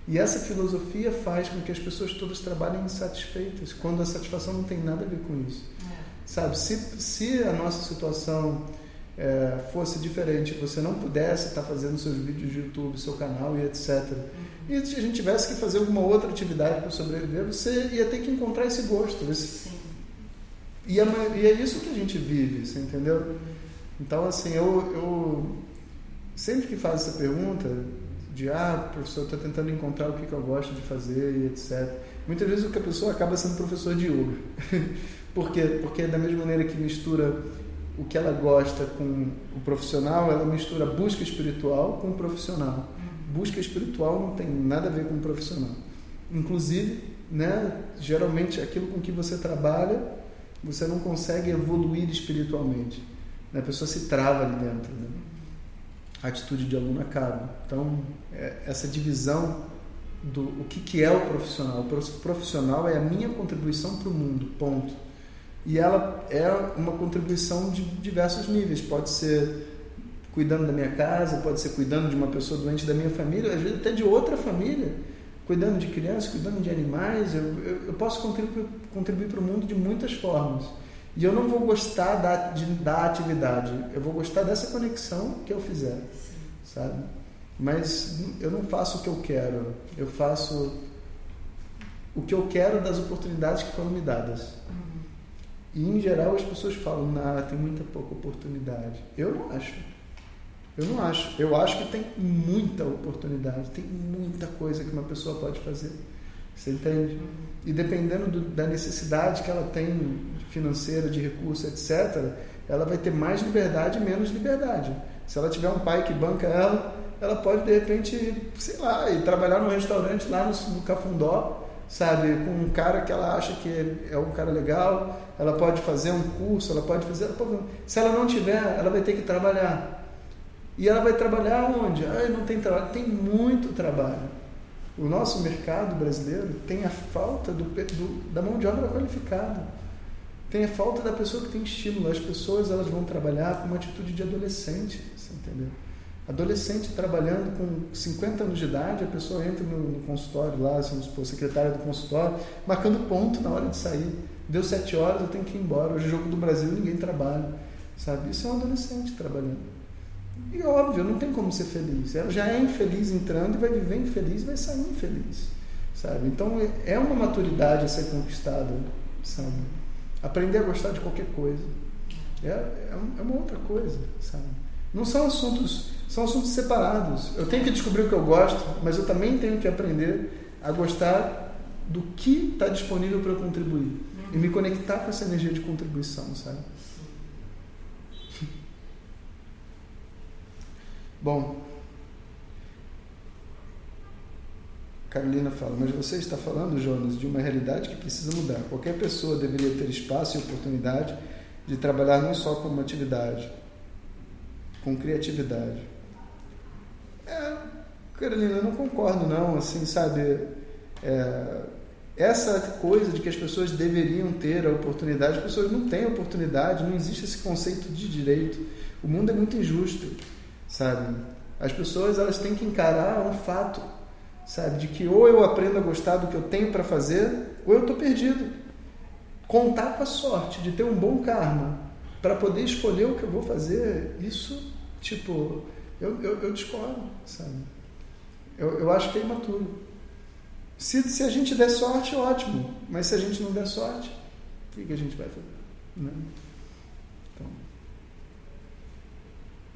E essa filosofia faz com que as pessoas todas trabalhem insatisfeitas, quando a satisfação não tem nada a ver com isso. Sabe, se, se a nossa situação é, fosse diferente, você não pudesse estar fazendo seus vídeos de YouTube, seu canal e etc. Uhum. E se a gente tivesse que fazer alguma outra atividade para sobreviver, você ia ter que encontrar esse gosto. Esse... E, é, e é isso que a gente vive, você entendeu? Então, assim, eu, eu sempre que faço essa pergunta, de ah, professor, estou tentando encontrar o que, que eu gosto de fazer e etc. Muitas vezes o que a pessoa acaba sendo professor de yoga. Por quê? Porque da mesma maneira que mistura o que ela gosta com o profissional, ela mistura busca espiritual com o profissional. Busca espiritual não tem nada a ver com o profissional. Inclusive, né, geralmente aquilo com que você trabalha, você não consegue evoluir espiritualmente. Né? A pessoa se trava ali dentro. Né? A atitude de aluno acaba. Então, é, essa divisão do o que, que é o profissional. O profissional é a minha contribuição para o mundo, ponto. E ela é uma contribuição de diversos níveis. Pode ser cuidando da minha casa, pode ser cuidando de uma pessoa doente da minha família, às vezes até de outra família, cuidando de crianças, cuidando de animais. Eu, eu, eu posso contribuir, contribuir para o mundo de muitas formas. E eu não vou gostar da, de, da atividade, eu vou gostar dessa conexão que eu fizer, sabe? Mas eu não faço o que eu quero, eu faço o que eu quero das oportunidades que foram me dadas. E em geral as pessoas falam, nah, tem muita pouca oportunidade. Eu não acho. Eu não acho. Eu acho que tem muita oportunidade, tem muita coisa que uma pessoa pode fazer. Você entende? E dependendo do, da necessidade que ela tem financeira, de recurso, etc., ela vai ter mais liberdade e menos liberdade. Se ela tiver um pai que banca ela, ela pode de repente, sei lá, ir trabalhar num restaurante lá no, no Cafundó, sabe, com um cara que ela acha que é um cara legal, ela pode fazer um curso, ela pode fazer. Se ela não tiver, ela vai ter que trabalhar. E ela vai trabalhar onde? Ah, não tem trabalho. Tem muito trabalho. O nosso mercado brasileiro tem a falta do, do, da mão de obra qualificada. Tem a falta da pessoa que tem estímulo. As pessoas elas vão trabalhar com uma atitude de adolescente, você entendeu? Adolescente trabalhando com 50 anos de idade, a pessoa entra no, no consultório lá, vamos supor, secretária do consultório, marcando ponto na hora de sair. Deu sete horas, eu tenho que ir embora. Hoje, jogo do Brasil, ninguém trabalha. Sabe? Isso é um adolescente trabalhando. E óbvio, não tem como ser feliz. Ela já é infeliz entrando e vai viver infeliz vai sair infeliz. Sabe? Então, é uma maturidade a ser conquistada. Sabe? Aprender a gostar de qualquer coisa. É, é, é uma outra coisa. Sabe? Não são assuntos, são assuntos separados. Eu tenho que descobrir o que eu gosto, mas eu também tenho que aprender a gostar do que está disponível para eu contribuir e me conectar com essa energia de contribuição, sabe? Bom, Carolina fala, mas você está falando, Jonas, de uma realidade que precisa mudar. Qualquer pessoa deveria ter espaço e oportunidade de trabalhar não só com uma atividade, com criatividade. É, Carolina, eu não concordo não, assim, sabe? É, essa coisa de que as pessoas deveriam ter a oportunidade, as pessoas não têm oportunidade, não existe esse conceito de direito. O mundo é muito injusto, sabe? As pessoas elas têm que encarar um fato, sabe, de que ou eu aprendo a gostar do que eu tenho para fazer, ou eu estou perdido. Contar com a sorte de ter um bom karma para poder escolher o que eu vou fazer, isso, tipo, eu, eu, eu discordo, sabe? Eu, eu acho que é imaturo. Se, se a gente der sorte, ótimo. Mas se a gente não der sorte, o que, que a gente vai fazer? Né? Então,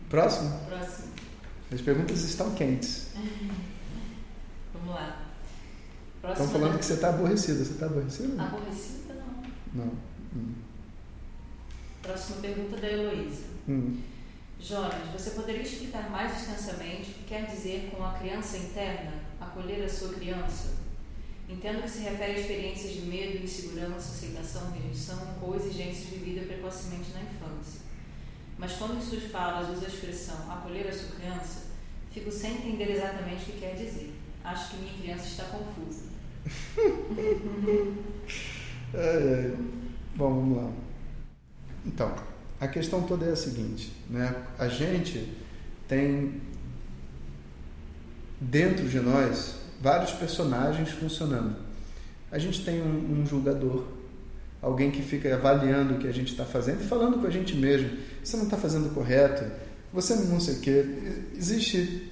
próximo? Próximo. As perguntas estão quentes. Vamos lá. Estão falando que você está aborrecida. Você está aborrecida? Aborrecida, não. Não. Hum. Próxima pergunta da Heloísa. Hum. Jonas, você poderia explicar mais extensamente o que quer dizer com a criança interna, acolher a sua criança? Entendo que se refere a experiências de medo, insegurança, aceitação, rejeição ou exigências vividas precocemente na infância. Mas quando em suas falas usa a expressão acolher a sua criança, fico sem entender exatamente o que quer dizer. Acho que minha criança está confusa. é. Bom, vamos lá. Então, a questão toda é a seguinte, né? A gente tem dentro de nós vários personagens funcionando. A gente tem um, um julgador, alguém que fica avaliando o que a gente está fazendo e falando com a gente mesmo. Você não está fazendo correto, você não sei o quê. Existe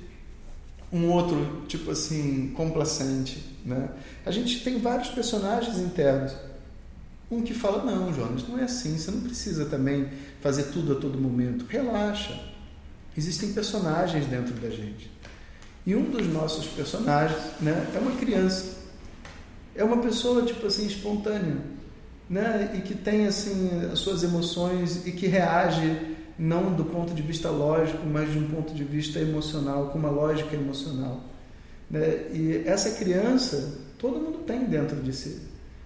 um outro, tipo assim, complacente. Né? A gente tem vários personagens internos. Um que fala, não, Jonas, não é assim, você não precisa também fazer tudo a todo momento. Relaxa. Existem personagens dentro da gente. E um dos nossos personagens né, é uma criança. É uma pessoa, tipo assim, espontânea. Né, e que tem assim as suas emoções e que reage não do ponto de vista lógico, mas de um ponto de vista emocional, com uma lógica emocional. Né? E essa criança, todo mundo tem dentro de si.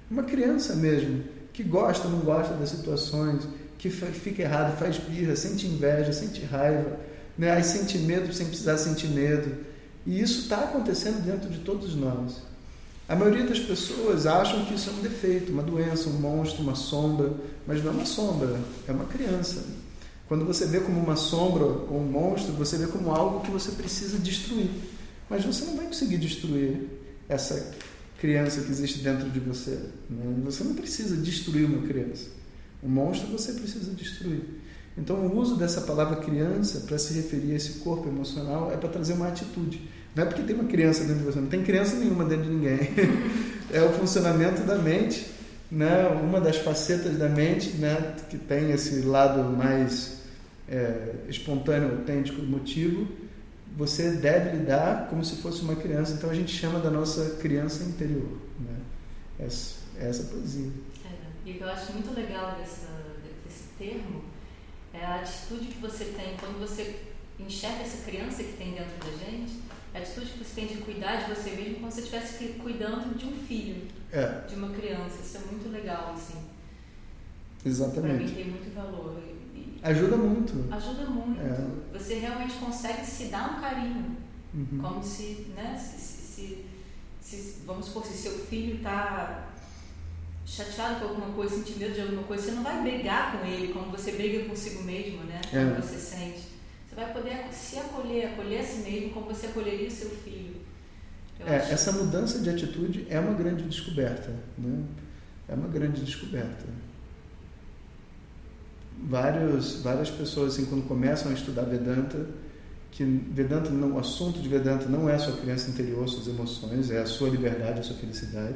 Uma criança mesmo, que gosta, não gosta das situações, que fica errado, faz birra, sente inveja, sente raiva, né? aí sente medo sem precisar sentir medo. E isso está acontecendo dentro de todos nós. A maioria das pessoas acham que isso é um defeito, uma doença, um monstro, uma sombra, mas não é uma sombra, é uma criança. Quando você vê como uma sombra ou um monstro, você vê como algo que você precisa destruir. Mas você não vai conseguir destruir essa criança que existe dentro de você. Né? Você não precisa destruir uma criança. Um monstro você precisa destruir. Então, o uso dessa palavra criança para se referir a esse corpo emocional é para trazer uma atitude. Não é porque tem uma criança dentro de você, não tem criança nenhuma dentro de ninguém. é o funcionamento da mente, né? uma das facetas da mente né? que tem esse lado mais é, espontâneo, autêntico, emotivo. Você deve lidar como se fosse uma criança. Então, a gente chama da nossa criança interior. Né? Essa, essa poesia. É, e o que eu acho muito legal dessa, desse termo é a atitude que você tem quando você enxerga essa criança que tem dentro da gente a atitude que você tem de cuidar de você mesmo como se você estivesse cuidando de um filho, é. de uma criança. Isso é muito legal, assim. Exatamente. Para mim tem muito valor. Ajuda muito. Ajuda muito. É. Você realmente consegue se dar um carinho. Uhum. Como se, né, se, se, se, vamos supor, se seu filho está chateado com alguma coisa, sentindo medo de alguma coisa, você não vai brigar com ele como você briga consigo mesmo, né? Como é. você sente. Você vai poder se acolher, acolher a si mesmo como você acolheria seu filho. É, acho... Essa mudança de atitude é uma grande descoberta. Né? É uma grande descoberta. Vários, várias pessoas, assim, quando começam a estudar Vedanta, que Vedanta não, o assunto de Vedanta não é a sua criança interior, suas emoções, é a sua liberdade, a sua felicidade.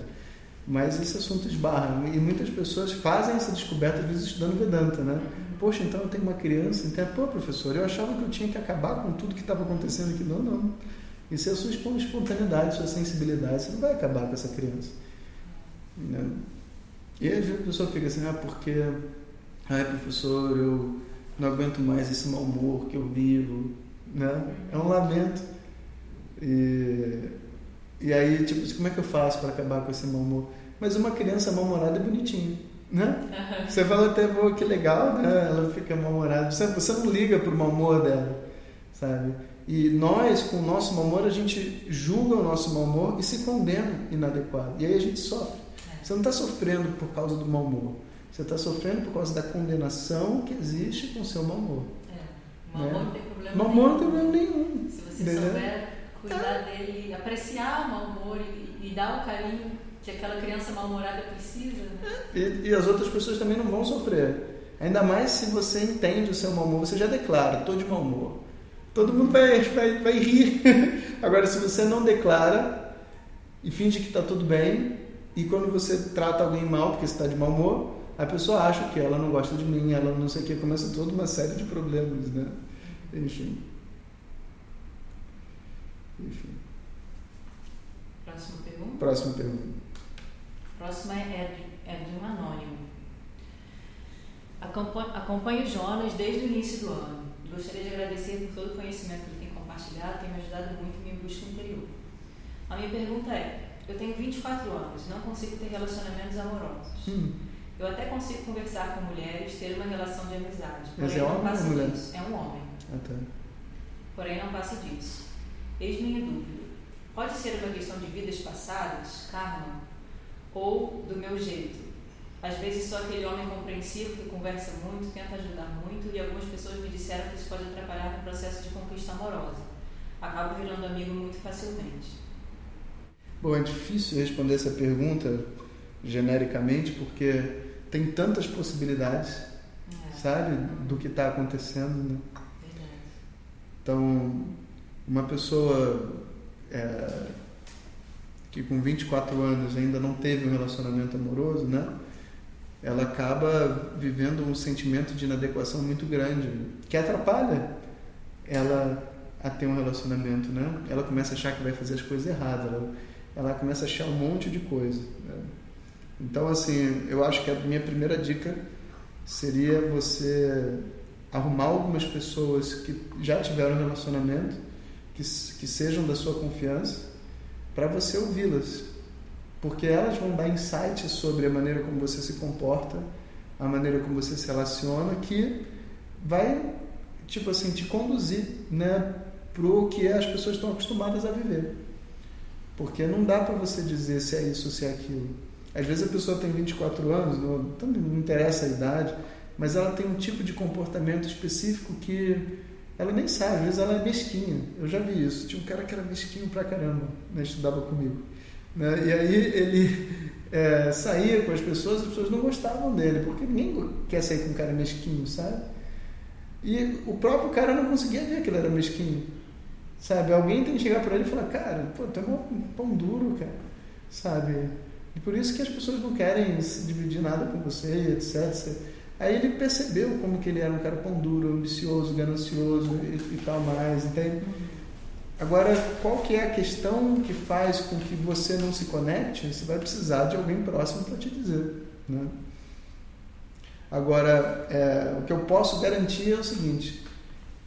Mas esse assunto esbarra. E muitas pessoas fazem essa descoberta, às vezes, estudando Vedanta, né? Poxa, então eu tenho uma criança, então, pô, professor, eu achava que eu tinha que acabar com tudo que estava acontecendo aqui. Não, não. Isso é a sua espontaneidade, sua sensibilidade. Você não vai acabar com essa criança. Né? E aí a pessoa fica assim, ah, porque, ai, professor, eu não aguento mais esse mau humor que eu vivo. Né? É um lamento. E, e aí, tipo, como é que eu faço para acabar com esse mau humor? Mas uma criança mal-humorada é bonitinha né? Você fala até, pô, que legal, né? Ela fica mal-humorada. Você, você não liga pro mau humor dela, sabe? E nós, com o nosso mau humor, a gente julga o nosso mau humor e se condena inadequado. E aí a gente sofre. É. Você não está sofrendo por causa do mau humor. Você está sofrendo por causa da condenação que existe com o seu mau humor. É. Humor né? não tem problema humor não tem problema nenhum. Se você entendeu? souber cuidar é. dele, apreciar o mau humor e, e dar o carinho que aquela criança mal-humorada precisa. Né? E, e, as outras pessoas também não vão sofrer. Ainda mais se você entende o seu mau humor, você já declara, estou de mau humor. Todo mundo vai, vai, vai rir. Agora, se você não declara e finge que está tudo bem, e quando você trata alguém mal porque você está de mau humor, a pessoa acha que ela não gosta de mim, ela não sei o que, começa toda uma série de problemas, né? Enfim. Enfim. Próxima pergunta? Próxima pergunta próxima é de, é de um anônimo. Acompanho Jonas desde o início do ano. Gostaria de agradecer por todo o conhecimento que ele tem compartilhado, tem me ajudado muito em minha busca interior. A minha pergunta é: eu tenho 24 anos, não consigo ter relacionamentos amorosos. Hum. Eu até consigo conversar com mulheres, ter uma relação de amizade. Mas é homem ou mulher? Disso. É um homem. Ah, tá. Porém, não passa disso. Eis minha dúvida. Pode ser uma questão de vidas passadas, karma, ou do meu jeito. Às vezes sou aquele homem compreensivo que conversa muito, tenta ajudar muito e algumas pessoas me disseram que isso pode atrapalhar no processo de conquista amorosa. Acabo virando amigo muito facilmente. Bom, é difícil responder essa pergunta genericamente porque tem tantas possibilidades, É, sabe, do que está acontecendo, né? verdade. Então, uma pessoa é, que com 24 anos ainda não teve um relacionamento amoroso, né? Ela acaba vivendo um sentimento de inadequação muito grande, que atrapalha ela a ter um relacionamento, né? Ela começa a achar que vai fazer as coisas erradas, ela, ela começa a achar um monte de coisa. né? Então, assim, eu acho que a minha primeira dica seria você arrumar algumas pessoas que já tiveram relacionamento, que, que sejam da sua confiança, para você ouvi-las. Porque elas vão dar insights sobre a maneira como você se comporta, a maneira como você se relaciona, que vai, tipo assim, te conduzir, né, pro que as pessoas estão acostumadas a viver. Porque não dá para você dizer se é isso se é aquilo. Às vezes a pessoa tem 24 anos, não, tanto não interessa a idade, mas ela tem um tipo de comportamento específico que ela nem sabe, às vezes ela é mesquinha. Eu já vi isso. Tinha um cara que era mesquinho pra caramba, né, estudava comigo. Né? E aí ele é, saía com as pessoas, as pessoas não gostavam dele, porque ninguém quer sair com um cara mesquinho, sabe? E o próprio cara não conseguia ver que ele era mesquinho. Sabe? Alguém tem que chegar para ele e falar, cara, pô, tu é um pão duro, cara. Sabe? E por isso que as pessoas não querem se dividir nada com você, etc. Aí ele percebeu como que ele era um cara pão duro, ambicioso, ganancioso e, e tal mais, entende? Agora, qual que é a questão que faz com que você não se conecte? Você vai precisar de alguém próximo para te dizer, né? Agora, é, o que eu posso garantir é o seguinte,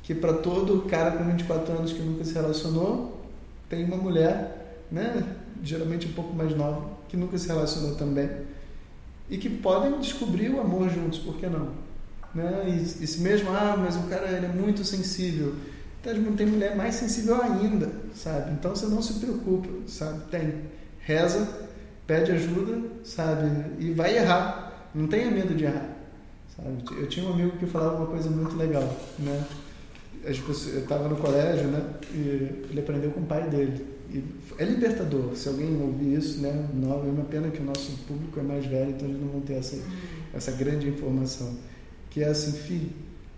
que para todo cara com 24 anos que nunca se relacionou, tem uma mulher, né, geralmente um pouco mais nova, que nunca se relacionou também, e que podem descobrir o amor juntos, por que não? Né? E, e se mesmo, ah, mas o cara ele é muito sensível, então, tem mulher mais sensível ainda, sabe? Então você não se preocupa, sabe? Tem. Reza, pede ajuda, sabe? E vai errar. Não tenha medo de errar, sabe? Eu tinha um amigo que falava uma coisa muito legal, né? Eu estava no colégio, né? E ele aprendeu com o pai dele. E é libertador. Se alguém ouvir isso, né? Não, é uma pena que o nosso público é mais velho, então eles não vão ter essa, essa grande informação. Que é assim, filho,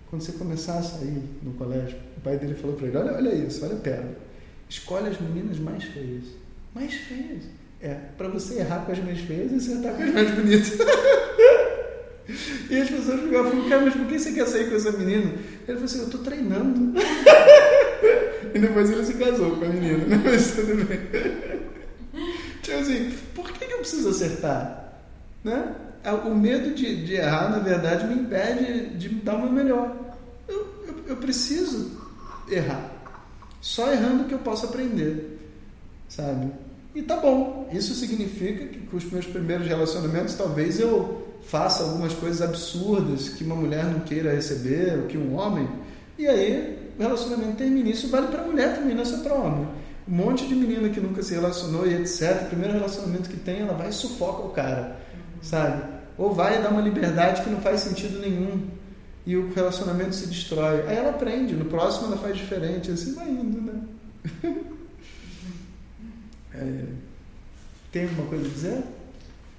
quando você começar a sair no colégio, o pai dele falou para ele: olha, olha isso, olha a pérola. Escolhe as meninas mais feias. Mais feias. É, para você errar com as mais feias e acertar com as mais bonitas. e as pessoas ficavam cara, mas por que você quer sair com essa menina? Ele falou assim: eu tô treinando. e depois ele se casou com a menina, né? Mas tudo bem. Tipo assim, por que que eu preciso acertar? Né? O medo de, de errar, na verdade, me impede de dar o meu melhor. Eu, eu, eu preciso errar. Só errando que eu posso aprender. Sabe? E tá bom. Isso significa que com os meus primeiros relacionamentos, talvez eu faça algumas coisas absurdas que uma mulher não queira receber, ou que um homem. E aí o relacionamento termina. Isso vale para mulher também, não é só para homem. Um monte de menina que nunca se relacionou e etc. O primeiro relacionamento que tem, ela vai e sufoca o cara, sabe? Ou vai dar uma liberdade que não faz sentido nenhum e o relacionamento se destrói. Aí ela aprende, no próximo ela faz diferente, assim vai indo, né? É, tem alguma coisa a dizer? O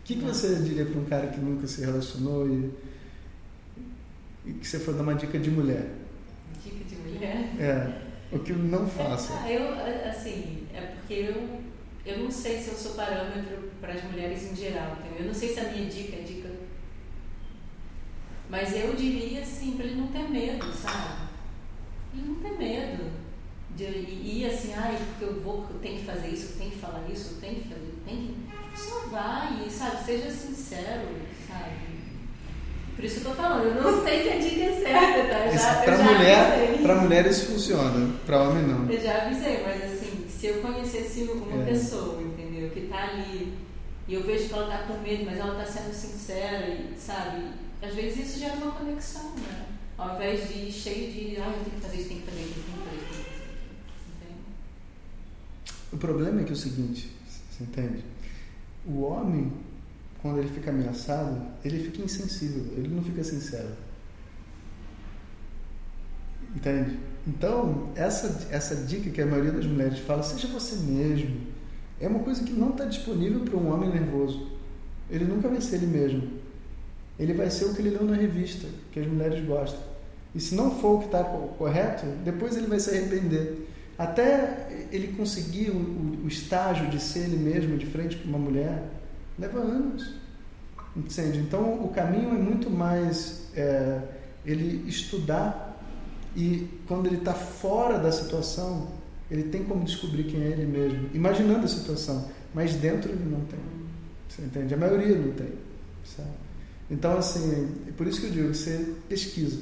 que, que você diria para um cara que nunca se relacionou e, e que você for dar uma dica de mulher? Dica de mulher. É, o que não faça. Ah, eu, assim, é porque eu, eu não sei se eu sou parâmetro para as mulheres em geral, entendeu? Eu não sei se a minha dica é dica. Mas eu diria, assim, para ele não ter medo, sabe? Ele não ter medo de ir assim, ai, porque eu vou, eu tenho que fazer isso, eu tenho que falar isso, eu tenho que fazer, eu tenho que. Só vai, sabe? Seja sincero, sabe? Por isso que eu tô falando, eu não sei se a dica é certa, tá? Já, Para já mulher, avisei. para mulher isso funciona, para homem não. Eu já avisei, mas assim, se eu conhecesse uma É. pessoa, entendeu? Que tá ali, e eu vejo que ela tá com medo, mas ela tá sendo sincera, e, sabe? Às vezes isso gera uma conexão, né? Ao invés de ir cheio de, ah, eu tenho que fazer isso, tenho que fazer isso, tenho que fazer isso, tenho que fazer isso. Entende? O problema é que é o seguinte, você entende? O homem, quando ele fica ameaçado, ele fica insensível, ele não fica sincero. Entende? Então, essa, essa dica que a maioria das mulheres fala, seja você mesmo, é uma coisa que não está disponível para um homem nervoso. Ele nunca vai ser ele mesmo. ele vai ser o que ele leu na revista, que as mulheres gostam. E se não for o que está correto, depois ele vai se arrepender. Até ele conseguir o, o, o estágio de ser ele mesmo de frente com uma mulher, leva anos. Entende? Então o caminho é muito mais é, ele estudar e quando ele está fora da situação, ele tem como descobrir quem é ele mesmo, imaginando a situação, mas dentro ele não tem. Você entende? A maioria não tem. Sabe? Então, assim, é por isso que eu digo, você pesquisa.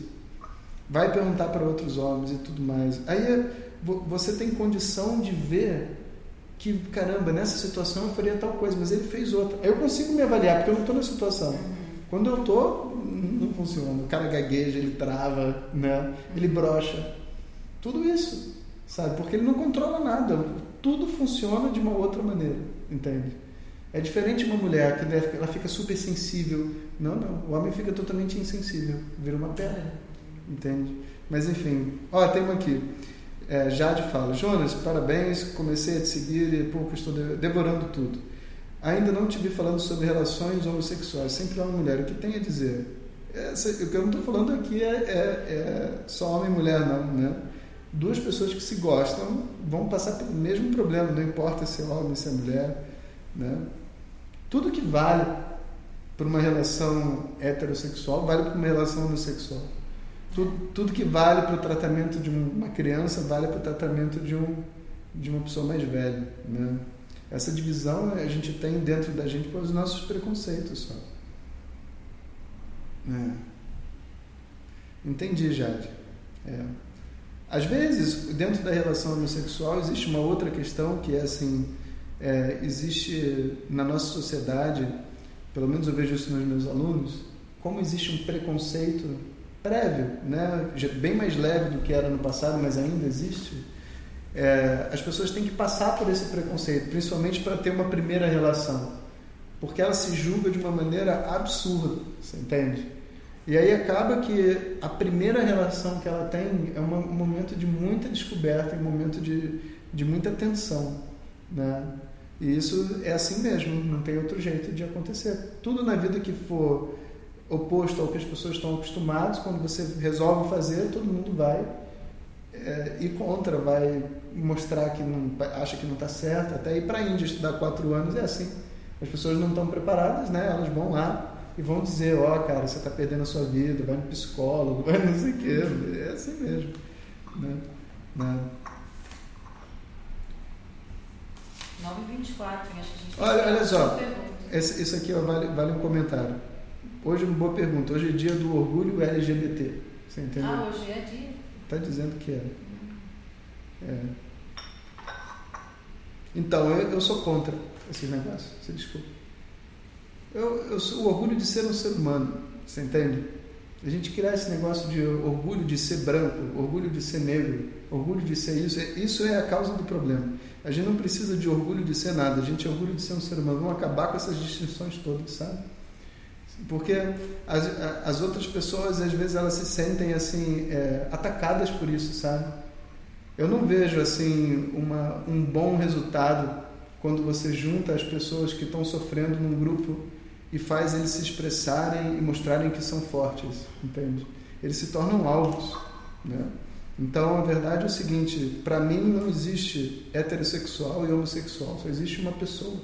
Vai perguntar para outros homens e tudo mais. Aí você tem condição de ver que, caramba, nessa situação eu faria tal coisa, mas ele fez outra. Eu consigo me avaliar, porque eu não estou na situação. Quando eu estou, não funciona. O cara gagueja, ele trava, né? ele brocha. Tudo isso, sabe? Porque ele não controla nada. Tudo funciona de uma outra maneira, entende? É diferente uma mulher que ela fica super sensível. Não, não. O homem fica totalmente insensível. Vira uma pedra. Entende? Mas enfim. Ó, tem uma aqui. É, Jade fala: Jonas, parabéns. Comecei a te seguir e pouco estou devorando tudo. Ainda não te vi falando sobre relações homossexuais. Sempre há uma mulher. O que tem a dizer? Essa, o que eu não estou falando aqui é, é, é, só homem e mulher, não. Né? Duas pessoas que se gostam vão passar pelo mesmo problema, não importa se é homem, se é mulher. Né? Tudo que vale para uma relação heterossexual vale para uma relação homossexual. Tudo, tudo que vale para o tratamento de uma criança vale para o tratamento de, um, de uma pessoa mais velha. Né? Essa divisão a gente tem dentro da gente pelos nossos preconceitos só. É. Entendi, Jade. É. Às vezes, dentro da relação homossexual, existe uma outra questão que é assim: é, existe na nossa sociedade, pelo menos eu vejo isso nos meus alunos, como existe um preconceito prévio, né, bem mais leve do que era no passado, mas ainda existe. É, as pessoas têm que passar por esse preconceito, principalmente para ter uma primeira relação, porque ela se julga de uma maneira absurda, você entende? E aí acaba que a primeira relação que ela tem é um momento de muita descoberta, um momento de, de muita tensão, né? E isso é assim mesmo, não tem outro jeito de acontecer. Tudo na vida que for oposto ao que as pessoas estão acostumadas, quando você resolve fazer, todo mundo vai é, ir contra, vai mostrar que não acha que não está certo. Até ir para a Índia estudar quatro anos é assim. As pessoas não estão preparadas, né? Elas vão lá e vão dizer, ó, oh, cara, você está perdendo a sua vida, vai no psicólogo, vai não sei o quê. É assim mesmo. Né? Né? 9h24, acho que a gente Olha, olha só, esse, isso aqui ó, vale, vale um comentário. Hoje, uma boa pergunta. Hoje é dia do orgulho LGBT. Você entendeu? Ah, hoje é dia? Está dizendo que é. é. Então, eu, eu sou contra esse negócio. Você desculpa. Eu, eu sou o orgulho de ser um ser humano. Você entende? A gente criar esse negócio de orgulho de ser branco, orgulho de ser negro, orgulho de ser isso, é, isso é a causa do problema. A gente não precisa de orgulho de ser nada, a gente é orgulho de ser um ser humano. Vamos acabar com essas distinções todas, sabe? Porque as, as outras pessoas, às vezes, elas se sentem assim, é, atacadas por isso, sabe? Eu não vejo assim uma, um bom resultado quando você junta as pessoas que estão sofrendo num grupo e faz eles se expressarem e mostrarem que são fortes, entende? Eles se tornam alvos, né? Então, a verdade é o seguinte: para mim não existe heterossexual e homossexual, só existe uma pessoa.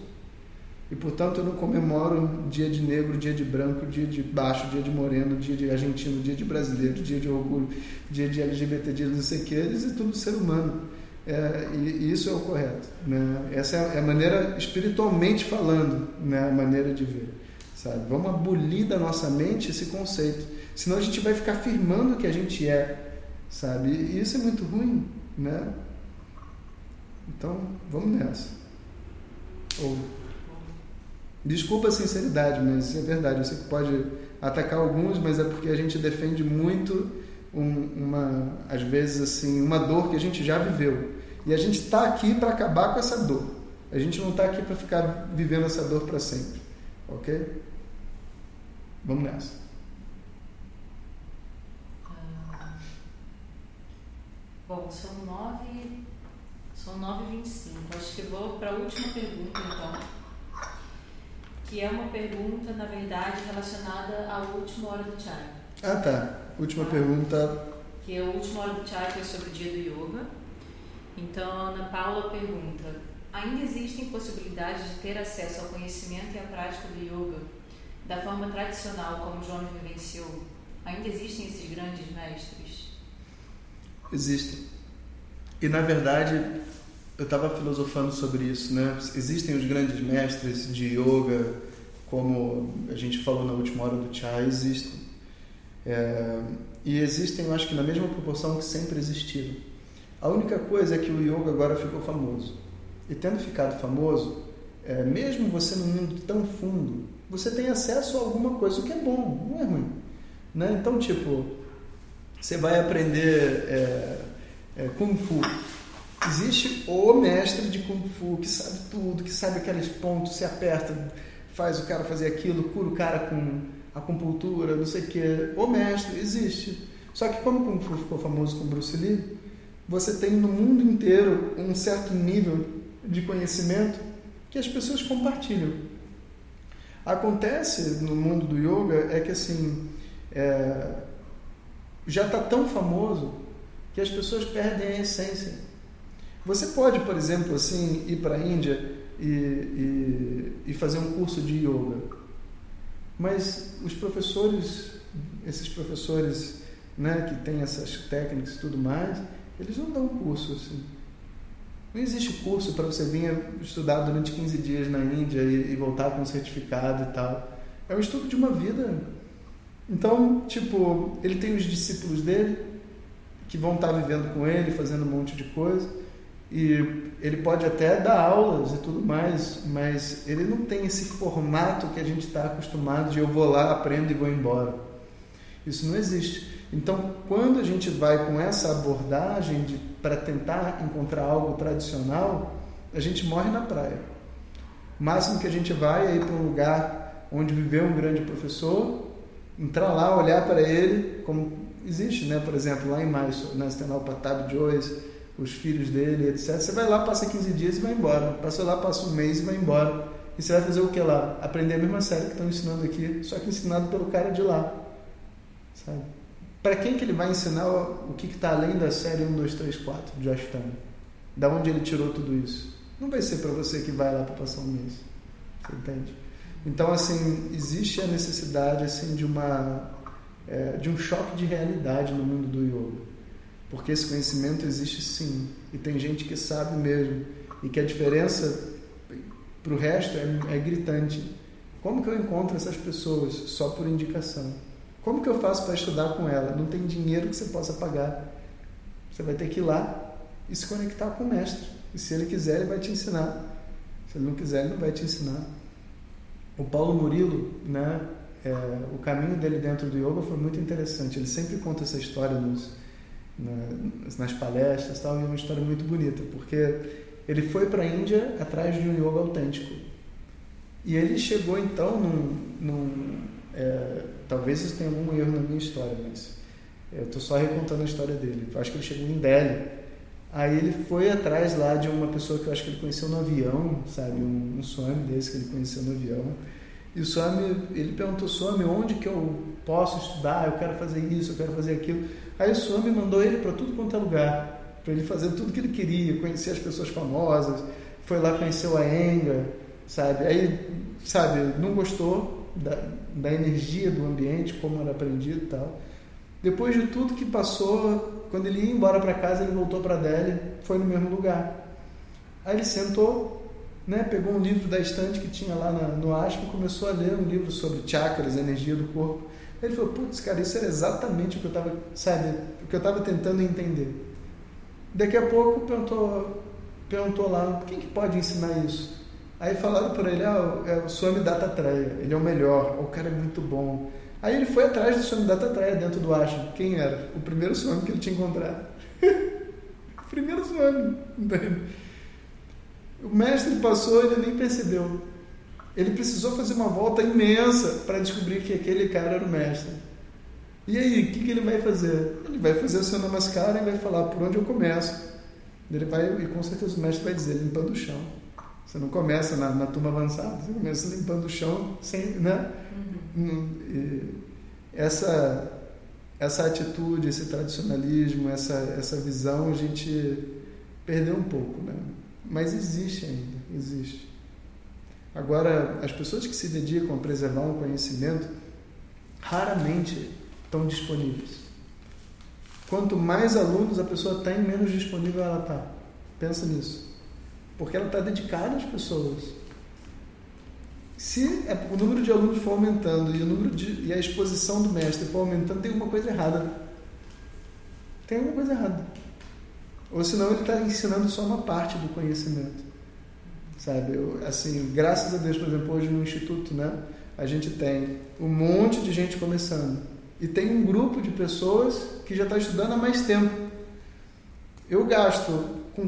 E portanto eu não comemoro dia de negro, dia de branco, dia de baixo, dia de moreno, dia de argentino, dia de brasileiro, dia de orgulho, dia de LGBT, dia de não sei o que, eles é tudo ser humano. É, e, e, isso é o correto. Né? Essa é a maneira, espiritualmente falando, né? a maneira de ver. Sabe? Vamos abolir da nossa mente esse conceito. Senão a gente vai ficar afirmando que a gente é. Sabe? E isso é muito ruim. Né? Então, vamos nessa. Ou Desculpa a sinceridade, mas é verdade. Eu sei que pode atacar alguns, mas é porque a gente defende muito um, uma, às vezes assim, uma dor que a gente já viveu. E a gente está aqui para acabar com essa dor. A gente não está aqui para ficar vivendo essa dor para sempre, ok? Vamos nessa. Ah, bom, são nove, são nove e vinte e cinco. Acho que vou para a última pergunta, então. Que é uma pergunta, na verdade, relacionada à última hora do chai. Ah, tá. Última ah, pergunta. Que é a última hora do chai, que é sobre o dia do yoga. Então, a Ana Paula pergunta: ainda existem possibilidades de ter acesso ao conhecimento e à prática do yoga da forma tradicional como João vivenciou? Ainda existem esses grandes mestres? Existem. E na verdade, eu estava filosofando sobre isso, né? Existem os grandes mestres de yoga, como a gente falou na última hora do chá, existem. É, e existem, eu acho que na mesma proporção que sempre existiram. A única coisa é que o yoga agora ficou famoso. E tendo ficado famoso, é, mesmo você num mundo tão fundo, você tem acesso a alguma coisa, o que é bom, não é ruim. Né? Então, tipo, você vai aprender é, é, Kung Fu. Existe o mestre de Kung Fu que sabe tudo, que sabe aqueles pontos, se aperta, faz o cara fazer aquilo, cura o cara com acupuntura, não sei o que. O mestre existe. Só que como Kung Fu ficou famoso com Bruce Lee, você tem no mundo inteiro um certo nível de conhecimento que as pessoas compartilham. Acontece no mundo do yoga é que assim é, já está tão famoso que as pessoas perdem a essência. Você pode, por exemplo, assim ir para a Índia e, e, e fazer um curso de yoga, mas os professores, esses professores né, que têm essas técnicas e tudo mais, eles não dão curso assim. Não existe curso para você vir estudar durante 15 dias na Índia e, e, voltar com um certificado e tal. É um estudo de uma vida. Então, tipo, ele tem os discípulos dele que vão estar vivendo com ele, fazendo um monte de coisa. E ele pode até dar aulas e tudo mais, mas ele não tem esse formato que a gente está acostumado de eu vou lá, aprendo e vou embora. Isso não existe. Então, quando a gente vai com essa abordagem para tentar encontrar algo tradicional, a gente morre na praia. O máximo que a gente vai é ir para um lugar onde viveu um grande professor, entrar lá, olhar para ele, como existe, né? por exemplo, lá em Mysore, né? você tem Patab Joyce, os filhos dele, etc. Você vai lá, passa 15 dias e vai embora. Passa lá, passa um mês e vai embora. E você vai fazer o que lá? Aprender a mesma série que estão ensinando aqui, só que ensinado pelo cara de lá. Sabe? Para quem que ele vai ensinar o que está além da série 1, 2, 3, 4 de Ashtanga? Da onde ele tirou tudo isso? Não vai ser para você que vai lá para passar um mês. Você entende? Então, assim, existe a necessidade assim de uma é, de um choque de realidade no mundo do yoga. Porque esse conhecimento existe sim. E tem gente que sabe mesmo. E que a diferença para o resto é, é gritante. Como que eu encontro essas pessoas? Só por indicação. Como que eu faço para estudar com ela? Não tem dinheiro que você possa pagar. Você vai ter que ir lá e se conectar com o mestre. E se ele quiser, ele vai te ensinar. Se ele não quiser, ele não vai te ensinar. O Paulo Murilo, né, é, o caminho dele dentro do yoga foi muito interessante. Ele sempre conta essa história nos, na, nas palestras tal, e é uma história muito bonita, porque ele foi para a Índia atrás de um yoga autêntico. E ele chegou então num, num é, talvez isso tenha algum erro na minha história, mas eu estou só recontando a história dele. Eu acho que ele chegou em Delhi. Aí ele foi atrás lá de uma pessoa que eu acho que ele conheceu no avião, sabe? Um, um Swami desse que ele conheceu no avião. E o Swami, ele perguntou, Swami, onde que eu posso estudar? Eu quero fazer isso, eu quero fazer aquilo. Aí o Swami mandou ele para tudo quanto é lugar, para ele fazer tudo que ele queria, conhecer as pessoas famosas. Foi lá conhecer o Aenga, sabe? Aí, sabe, não gostou, da, da energia do ambiente, como era aprendido e tal. Depois de tudo que passou, quando ele ia embora para casa, ele voltou para Delhi, foi no mesmo lugar. Aí ele sentou, né, pegou um livro da estante que tinha lá na, no ashram e começou a ler um livro sobre chakras, energia do corpo. Ele falou, putz, cara, isso era exatamente o que eu estava, sabe, o que eu estava tentando entender. Daqui a pouco perguntou, perguntou lá, quem que pode ensinar isso? Aí falaram para ele, ah, é o Swami Dattatreya, ele é o melhor, o cara é muito bom. Aí ele foi atrás do Swami Dattatreya dentro do ashram. Quem era? O primeiro Swami que ele tinha encontrado. o primeiro Swami. O mestre passou, ele nem percebeu. Ele precisou fazer uma volta imensa para descobrir que aquele cara era o mestre. E aí, o que, que ele vai fazer? Ele vai fazer o seu namaskara e vai falar por onde eu começo. Ele vai, e com certeza o mestre vai dizer, limpando o chão Você não começa na, na turma avançada, você começa limpando o chão sem, né? Uhum. Essa essa atitude, esse tradicionalismo, essa essa visão a gente perdeu um pouco, né? Mas existe ainda, existe. Agora, as pessoas que se dedicam a preservar um conhecimento raramente estão disponíveis. Quanto mais alunos a pessoa tem, menos disponível ela está. Pensa nisso. Porque ela está dedicada às pessoas. Se é, o número de alunos for aumentando e, o número de, e a exposição do mestre for aumentando, tem alguma coisa errada. Tem alguma coisa errada. Ou senão ele está ensinando só uma parte do conhecimento. Sabe? Eu, assim, graças a Deus, por exemplo, hoje no Instituto, né? A gente tem um monte de gente começando. E tem um grupo de pessoas que já está estudando há mais tempo. Eu gasto com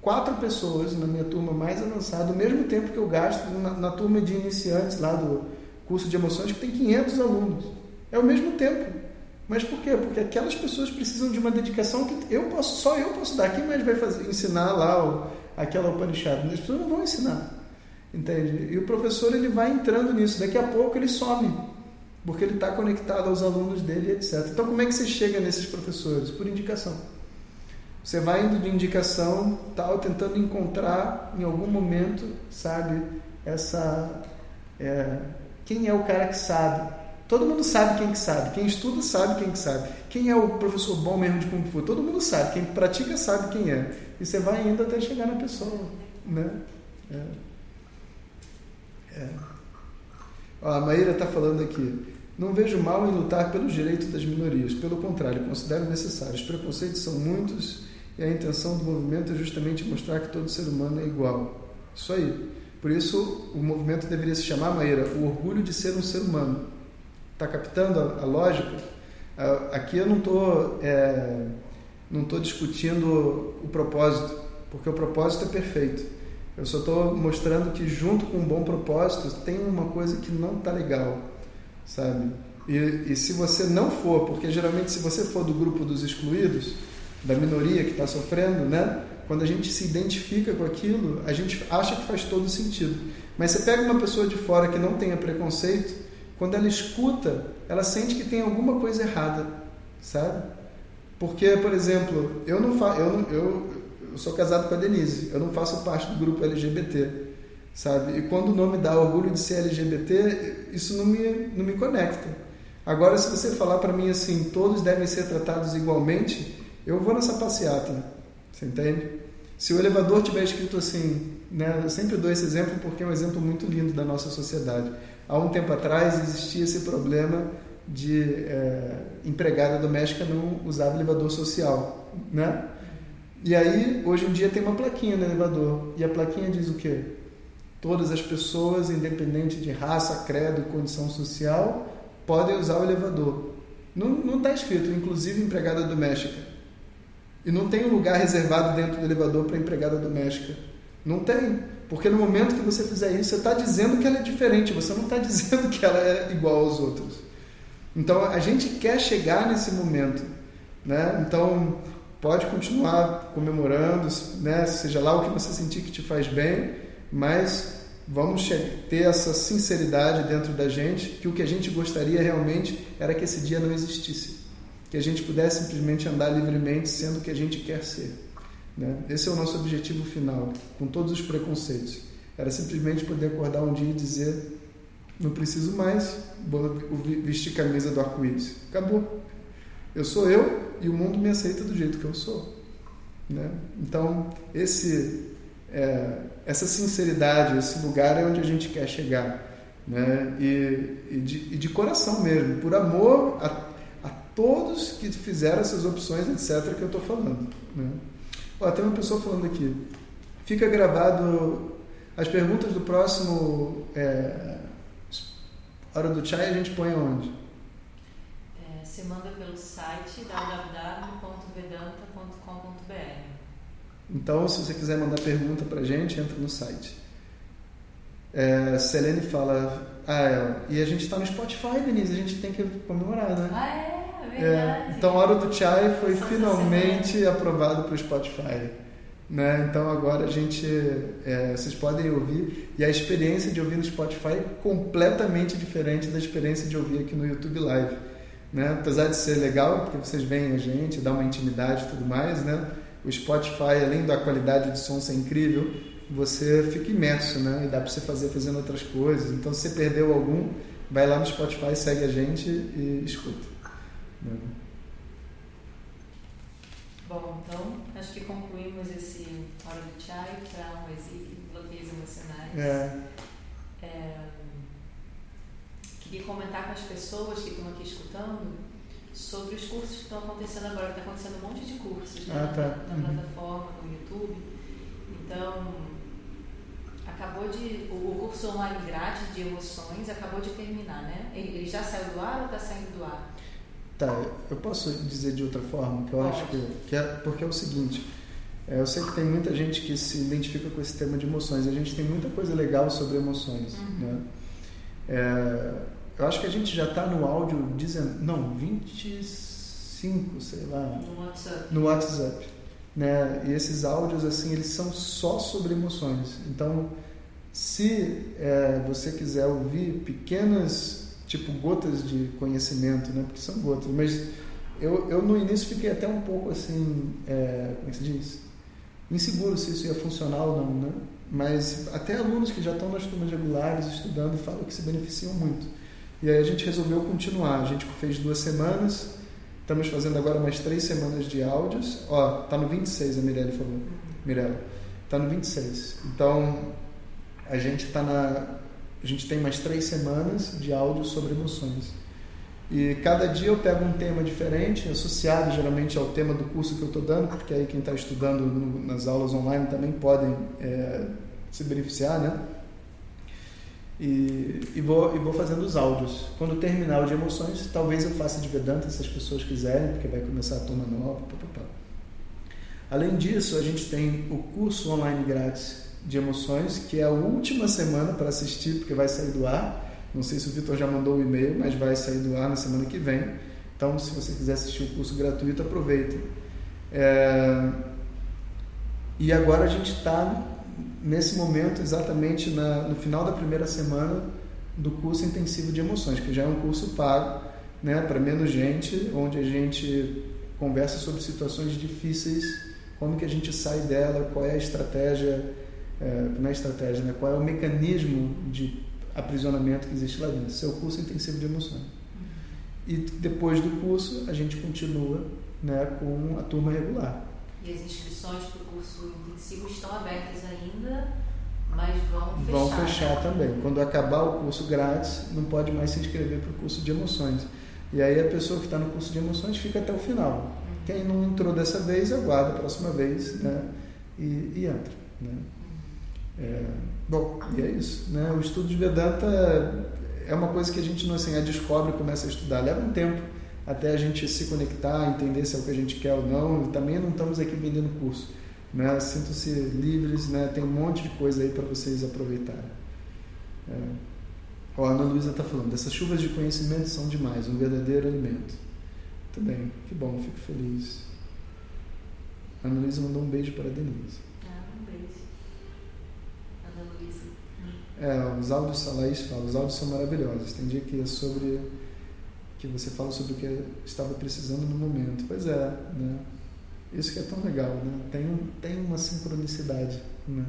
quatro pessoas na minha turma mais avançada, o mesmo tempo que eu gasto na, na, turma de iniciantes lá do curso de emoções, que tem 500 alunos. É o mesmo tempo. Mas por quê? Porque aquelas pessoas precisam de uma dedicação que eu posso, só eu posso dar. Quem mais vai fazer, ensinar lá o, aquela Upanishad? As pessoas não vão ensinar. Entende? E o professor ele vai entrando nisso. Daqui a pouco ele some, porque ele está conectado aos alunos dele, etc. Então, como é que você chega nesses professores? Por indicação. Você vai indo de indicação, tal, tentando encontrar em algum momento, sabe, essa é, quem é o cara que sabe. Todo mundo sabe quem que sabe. Quem estuda sabe quem que sabe. Quem é o professor bom mesmo de Kung Fu? Todo mundo sabe. Quem pratica sabe quem é. E você vai indo até chegar na pessoa, né? É. É. Ó, a Maíra está falando aqui. Não vejo mal em lutar pelos direitos das minorias. Pelo contrário, considero necessários. Os preconceitos são muitos e a intenção do movimento é justamente mostrar que todo ser humano é igual. Isso aí. Por isso, o movimento deveria se chamar, Maíra, o orgulho de ser um ser humano. Está captando a, a, lógica? Aqui eu não estou é, não estou discutindo o propósito, porque o propósito é perfeito. Eu só estou mostrando que junto com um bom propósito tem uma coisa que não está legal, sabe? E, e se você não for, porque geralmente se você for do grupo dos excluídos, da minoria que está sofrendo, né? Quando a gente se identifica com aquilo, a gente acha que faz todo sentido. Mas você pega uma pessoa de fora que não tenha preconceito, quando ela escuta, ela sente que tem alguma coisa errada, sabe? Porque, por exemplo, eu não fa eu, eu, eu sou casado com a Denise, eu não faço parte do grupo LGBT, sabe? E quando o nome dá orgulho de ser LGBT, isso não me, não me conecta. Agora, se você falar para mim assim, todos devem ser tratados igualmente, eu vou nessa passeata, você entende? Se o elevador tiver escrito assim, né, eu sempre dou esse exemplo porque é um exemplo muito lindo da nossa sociedade. Há um tempo atrás existia esse problema de é, empregada doméstica não usava elevador social, né? E aí, hoje em dia tem uma plaquinha no elevador e a plaquinha diz o quê? Todas as pessoas, independente de raça, credo, condição social, podem usar o elevador. Não está escrito, inclusive empregada doméstica. E não tem um lugar reservado dentro do elevador para empregada doméstica. Não tem. Porque no momento que você fizer isso, você está dizendo que ela é diferente, você não está dizendo que ela é igual aos outros. Então a gente quer chegar nesse momento. Né? Então pode continuar comemorando, né? seja lá o que você sentir que te faz bem, mas vamos ter essa sinceridade dentro da gente que o que a gente gostaria realmente era que esse dia não existisse que a gente pudesse simplesmente andar livremente sendo o que a gente quer ser. Né? Esse é o nosso objetivo final, com todos os preconceitos. Era simplesmente poder acordar um dia e dizer: não preciso mais vestir camisa do arco-íris. Acabou. Eu sou eu e o mundo me aceita do jeito que eu sou. Né? Então, esse, é, essa sinceridade, esse lugar é onde a gente quer chegar. Né? E, e, de, e de coração mesmo, por amor a todos que fizeram essas opções, etc., que eu estou falando. Né? Ó, tem uma pessoa falando aqui. Fica gravado as perguntas do próximo é, Hora do Chai, a gente põe onde? É, você manda pelo site www.vedanta.com.br. Então, se você quiser mandar pergunta para a gente, entra no site. É, Selene fala, ah, é, e a gente está no Spotify, Denise, a gente tem que comemorar, né? Ah, é? É, então, a Hora do Chai foi finalmente aprovado para o Spotify. Né? Então agora a gente, é, vocês podem ouvir e a experiência de ouvir no Spotify é completamente diferente da experiência de ouvir aqui no YouTube Live. Né? Apesar de ser legal, porque vocês veem a gente, dá uma intimidade e tudo mais, né? o Spotify, além da qualidade de som ser incrível, você fica imerso, né? E dá para você fazer fazendo outras coisas. Então, se você perdeu algum, vai lá no Spotify, segue a gente e escuta. Né? Bom, então acho que concluímos esse Hora do Chai, traumas e bloqueios emocionais. É. É, queria comentar com as pessoas que estão aqui escutando sobre os cursos que estão acontecendo agora. Está acontecendo um monte de cursos né, ah, tá. na, na uhum. plataforma, no YouTube. Então, acabou de. O, curso online grátis de emoções acabou de terminar, né? Ele, ele já saiu do ar ou está saindo do ar? Tá, eu posso dizer de outra forma, que eu acho que, que é, porque é o seguinte, é, eu sei que tem muita gente que se identifica com esse tema de emoções, a gente tem muita coisa legal sobre emoções, uhum. né? É, eu acho que a gente já está no áudio dizendo, não, 25, sei lá, no WhatsApp. No WhatsApp, né? E esses áudios assim, eles são só sobre emoções. Então, se é, você quiser ouvir pequenas tipo gotas de conhecimento, né? Porque são gotas. Mas eu, eu no início fiquei até um pouco assim, é, como é se diz? Inseguro se isso ia funcionar ou não, né? Mas até alunos que já estão nas turmas regulares estudando falam que se beneficiam muito. E aí a gente resolveu continuar. A gente fez duas semanas, estamos fazendo agora mais três semanas de áudios. Ó, tá no 26, a Mirelle falou. Mirella. Tá no 26. Então, a gente está na a gente tem mais três semanas de áudio sobre emoções. E cada dia eu pego um tema diferente, associado geralmente ao tema do curso que eu estou dando, porque aí quem está estudando no, nas aulas online também podem é, se beneficiar, né? E, e, vou, e vou fazendo os áudios. Quando terminar o de emoções, talvez eu faça de Vedanta se as pessoas quiserem, porque vai começar a turma nova. Pá, pá, pá. Além disso, a gente tem o curso online grátis de emoções, que é a última semana para assistir, porque vai sair do ar. Não sei se o Vitor já mandou o e-mail, mas vai sair do ar na semana que vem. Então, se você quiser assistir o curso gratuito, aproveita. É... E agora a gente está nesse momento exatamente na, no final da primeira semana do curso intensivo de emoções, que já é um curso pago, né, para menos gente, onde a gente conversa sobre situações difíceis, como que a gente sai dela, qual é a estratégia é, na estratégia, né? qual é o mecanismo de aprisionamento que existe lá dentro. Esse é o curso intensivo de emoções. E depois do curso, a gente continua né, com a turma regular. E as inscrições para o curso intensivo estão abertas ainda, mas vão fechar. Vão fechar né? também. Quando acabar o curso grátis, não pode mais se inscrever para o curso de emoções. E aí a pessoa que está no curso de emoções fica até o final. Uhum. Quem não entrou dessa vez, aguarda a próxima vez né? e, e entra. Né? É, bom, e é isso. Né? O estudo de Vedanta é uma coisa que a gente não assim, descobre e começa a estudar. Leva um tempo até a gente se conectar, entender se é o que a gente quer ou não. Também não estamos aqui vendendo curso. Né? Sintam-se livres, né? tem um monte de coisa aí para vocês aproveitarem. É. Ó, a Ana Luísa está falando, essas chuvas de conhecimento são demais, um verdadeiro alimento. Muito bem, que bom, fico feliz. A Ana Luísa mandou um beijo para a Denise. É, os áudios, a Laís fala, os áudios são maravilhosos. Tem dia que é sobre. que você fala sobre o que estava precisando no momento. Pois é, né? Isso que é tão legal, né? Tem, tem uma sincronicidade, né?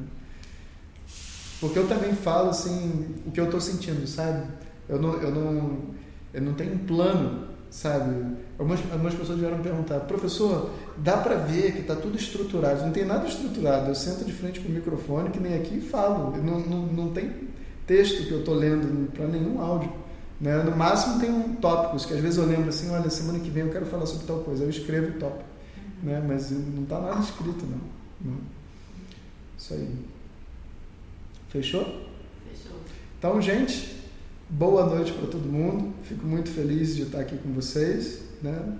Porque eu também falo, assim, o que eu estou sentindo, sabe? Eu não, eu, não, eu não tenho um plano, sabe? Algumas, algumas pessoas vieram me perguntar, professor, dá para ver que está tudo estruturado. Não tem nada estruturado. Eu sento de frente com o microfone, que nem aqui, e falo. Não, não, não tem texto que eu estou lendo para nenhum áudio. Né? No máximo tem um tópicos, que às vezes eu lembro assim, olha, semana que vem eu quero falar sobre tal coisa. Eu escrevo o tópico. Né? Mas não está nada escrito, não. não. Isso aí. Fechou? Fechou. Então, gente, boa noite para todo mundo. Fico muito feliz de estar aqui com vocês. Né?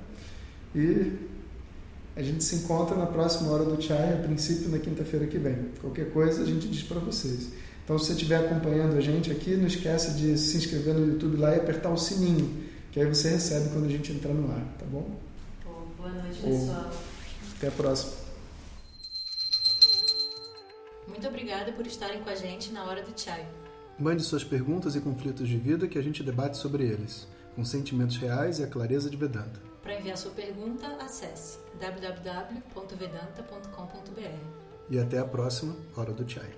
E a gente se encontra na próxima hora do Chai, a princípio na quinta-feira que vem. Qualquer coisa a gente diz para vocês. Então, se você estiver acompanhando a gente aqui, não esquece de se inscrever no YouTube lá e apertar o sininho, que aí você recebe quando a gente entrar no ar, tá bom? boa noite, pessoal. Até a próxima. obrigada por estarem com a gente na hora do chai. Mande suas perguntas e conflitos de vida que a gente debate sobre eles, com sentimentos reais e a clareza de Vedanta. Para enviar sua pergunta, acesse www.vedanta.com.br. E até a próxima Hora do Chai.